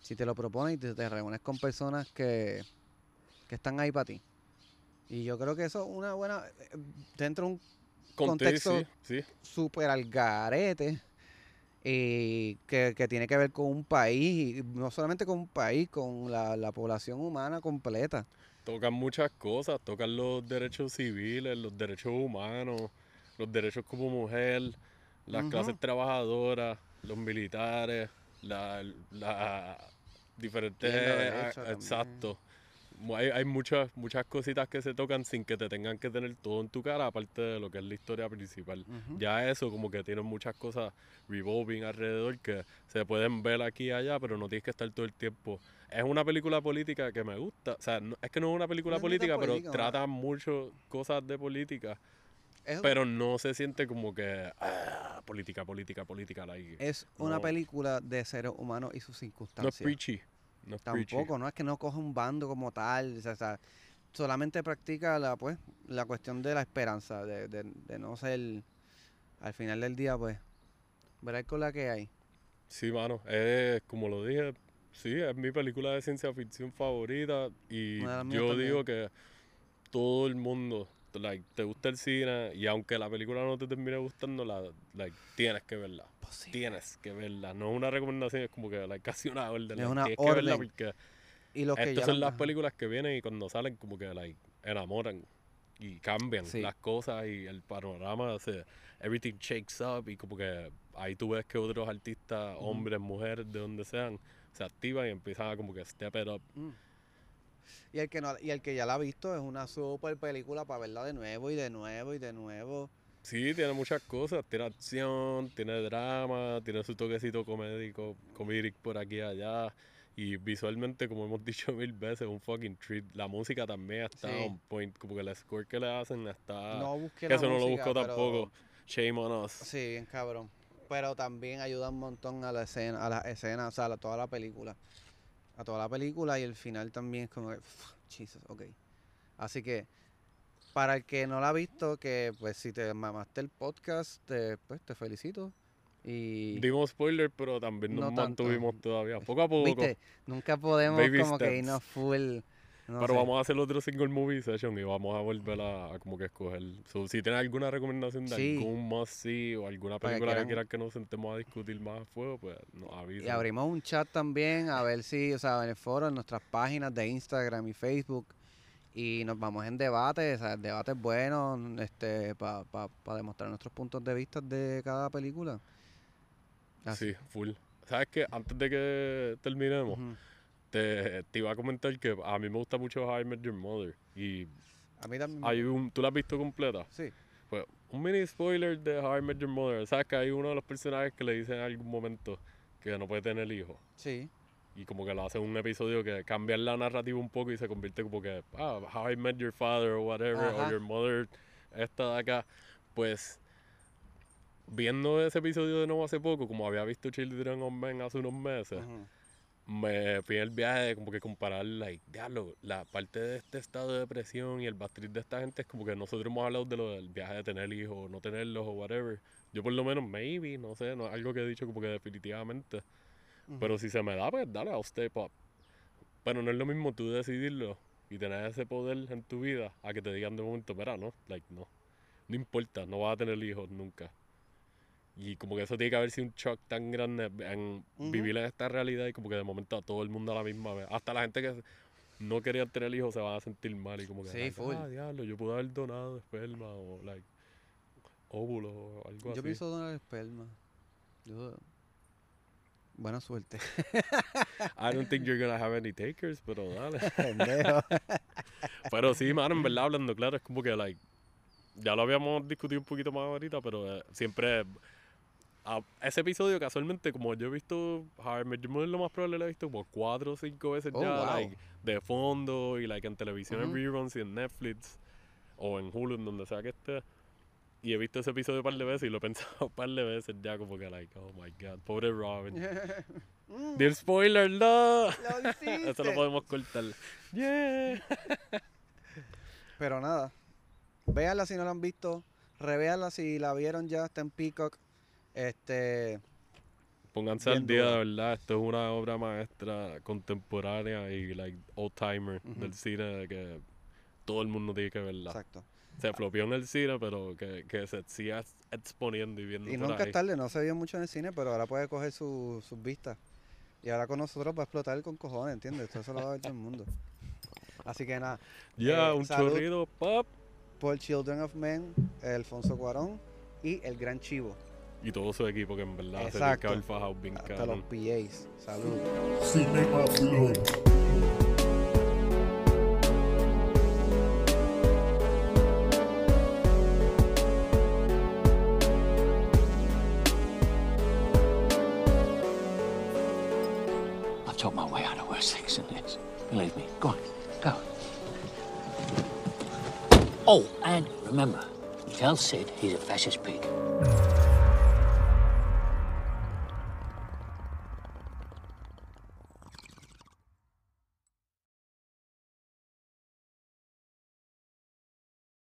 Si te lo propones y te, te reúnes con personas que, que están ahí para ti. Y yo creo que eso es una buena... eh, Dentro de un Conté, Contexto- sí, sí. súper al garete y que, que tiene que ver con un país, y no solamente con un país, con la, la población humana completa. Tocan muchas cosas, tocan los derechos civiles, los derechos humanos, los derechos como mujer, las clases trabajadoras, los militares, la, la diferentes... Ah, exacto. Hay, hay muchas, muchas cositas que se tocan sin que te tengan que tener todo en tu cara, aparte de lo que es la historia principal. Ya eso, como que tiene muchas cosas revolving alrededor que se pueden ver aquí y allá, pero no tienes que estar todo el tiempo. Es una película política que me gusta. O sea, no- es que no es una película No política, pero trata mucho cosas de política. Es- Pero no se siente como que ah, política, política, política. like. Es una No. película de seres humanos y sus no es circunstancias. preachy. No es preachy. Tampoco, no es que no coge un bando como tal. o sea, solamente practica la pues la cuestión de la esperanza, de, de, de no ser al final del día, pues, ver con la que hay. Sí, mano. Es como lo dije. Sí, es mi película de ciencia ficción favorita. Y yo también. digo que todo el mundo, like, te gusta el cine. Y aunque la película no te termine gustando, la, like, tienes que verla. Tienes que verla. No es una recomendación, es como que like, casi una orden. Es una tienes que verla porque Y los estas son la- las películas que vienen y cuando salen como que like, enamoran y cambian Sí. las cosas y el panorama se everything shakes up y como que ahí tú ves que otros artistas, hombres, mujeres, de donde sean, se activan y empiezan a como que step it up. Mm. Y el que no, y el que ya la ha visto es una super película para verla de nuevo y de nuevo y de nuevo. Sí, tiene muchas cosas, tiene acción, tiene drama, tiene su toquecito comédico, comedic por aquí y allá. Y visualmente, como hemos dicho mil veces, un fucking treat. La música también está Sí. on point, como que el score que le hacen está... no busqué que la eso no lo música, busco pero- tampoco. Shame on us. Sí, bien cabrón. Pero también ayuda un montón a la escena, a la escena, o sea, a toda la película. A toda la película y el final también es como que, Jesus, ok. Así que Para el que no la ha visto, que pues si te mamaste el podcast, te, pues te felicito. Y Dimos spoiler, pero también nos No tanto. mantuvimos todavía. Poco a poco. viste, nunca podemos Baby como que irnos full. No pero sé. vamos a hacer otro single movie session y vamos a volver a, a como que escoger. So, si tienes alguna recomendación de Sí. algún must see o alguna película que quieran que nos sentemos a discutir más a fuego, pues nos Y avisen. abrimos un chat también a ver si, o sea, en el foro, en nuestras páginas de Instagram y Facebook. Y nos vamos en debate, o sea, debates buenos, este, para demostrar nuestros puntos de vista de cada película. Así. Sí, full. ¿Sabes qué? Antes de que terminemos. Te, te iba a comentar que a mí me gusta mucho How I Met Your Mother. Y A mí también. hay un, ¿tú la has visto completa? Sí. Pues un mini spoiler de How I Met Your Mother. ¿Sabes que hay uno de los personajes que le dicen en algún momento que no puede tener hijos? Sí. Y como que lo hace un episodio que cambia la narrativa un poco y se convierte como que, ah, How I Met Your Father o whatever, Ajá. o Your Mother, esta de acá. Pues viendo ese episodio de nuevo hace poco, como había visto Children of Men hace unos meses. Me fui en el viaje de como que comparar, like, diablo, la parte de este estado de depresión y el bastriz de esta gente es como que nosotros hemos hablado de lo del viaje de tener hijos, no tenerlos o whatever. Yo por lo menos, maybe, no sé, no algo que he dicho como que definitivamente. Pero si se me da, pues dale, I'll step up. Pero no es lo mismo tú decidirlo y tener ese poder en tu vida a que te digan de momento, mira, no, like, no. No importa, no vas a tener hijos nunca. Y como que eso tiene que haber sido un shock tan grande en vivir en esta realidad y como que de momento a todo el mundo a la misma vez. Hasta la gente que no quería tener hijos se van a sentir mal y como que, Sí, full. ah, diablo, yo pude haber donado esperma o, like, óvulos o algo así. Yo pienso donar esperma. Yo- Buena suerte. I don't think you're gonna have any takers, pero dale. Pero sí, mano, en verdad hablando claro, es como que, like, ya lo habíamos discutido un poquito más ahorita, pero eh, siempre, a- ese episodio casualmente, como yo he visto, How I lo más probable lo he visto como cuatro o cinco veces Oh, ya, wow. like, de fondo y, like, en televisión, en reruns y en Netflix, o en Hulu, en donde sea que esté. Y he visto ese episodio un par de veces y lo he pensado un par de veces ya, como que, like, oh my god, pobre Robin. Mm, ¡Del spoiler, no! lo Eso lo podemos cortar. Yeah. Pero nada, véanla si no la han visto, revéanla si la vieron ya, está en Peacock. Este, Pónganse al día, dura. de verdad. Esto es una obra maestra contemporánea y like old timer del cine que todo el mundo tiene que verla. exacto. Se flopió en el cine, pero que, que se siga ex- exponiendo y viendo Y por nunca ahí. es tarde, no se vio mucho en el cine, pero ahora puede coger su- sus vistas. Y ahora con nosotros va a explotar con cojones, ¿entiendes? Esto se lo va a ver todo el mundo. Así que nada, Ya, Eh, un chorrido, pop. por Children of Men, Alfonso Cuarón y el Gran Chivo. Y todo su equipo que en verdad se Exacto. haber fajado bien Hasta cabrón. los PAs. Salud. Cinema Flow. I've talked my way out of worse things than this. Believe me. Go on, go. Oh, and remember, tell Sid he's a fascist pig.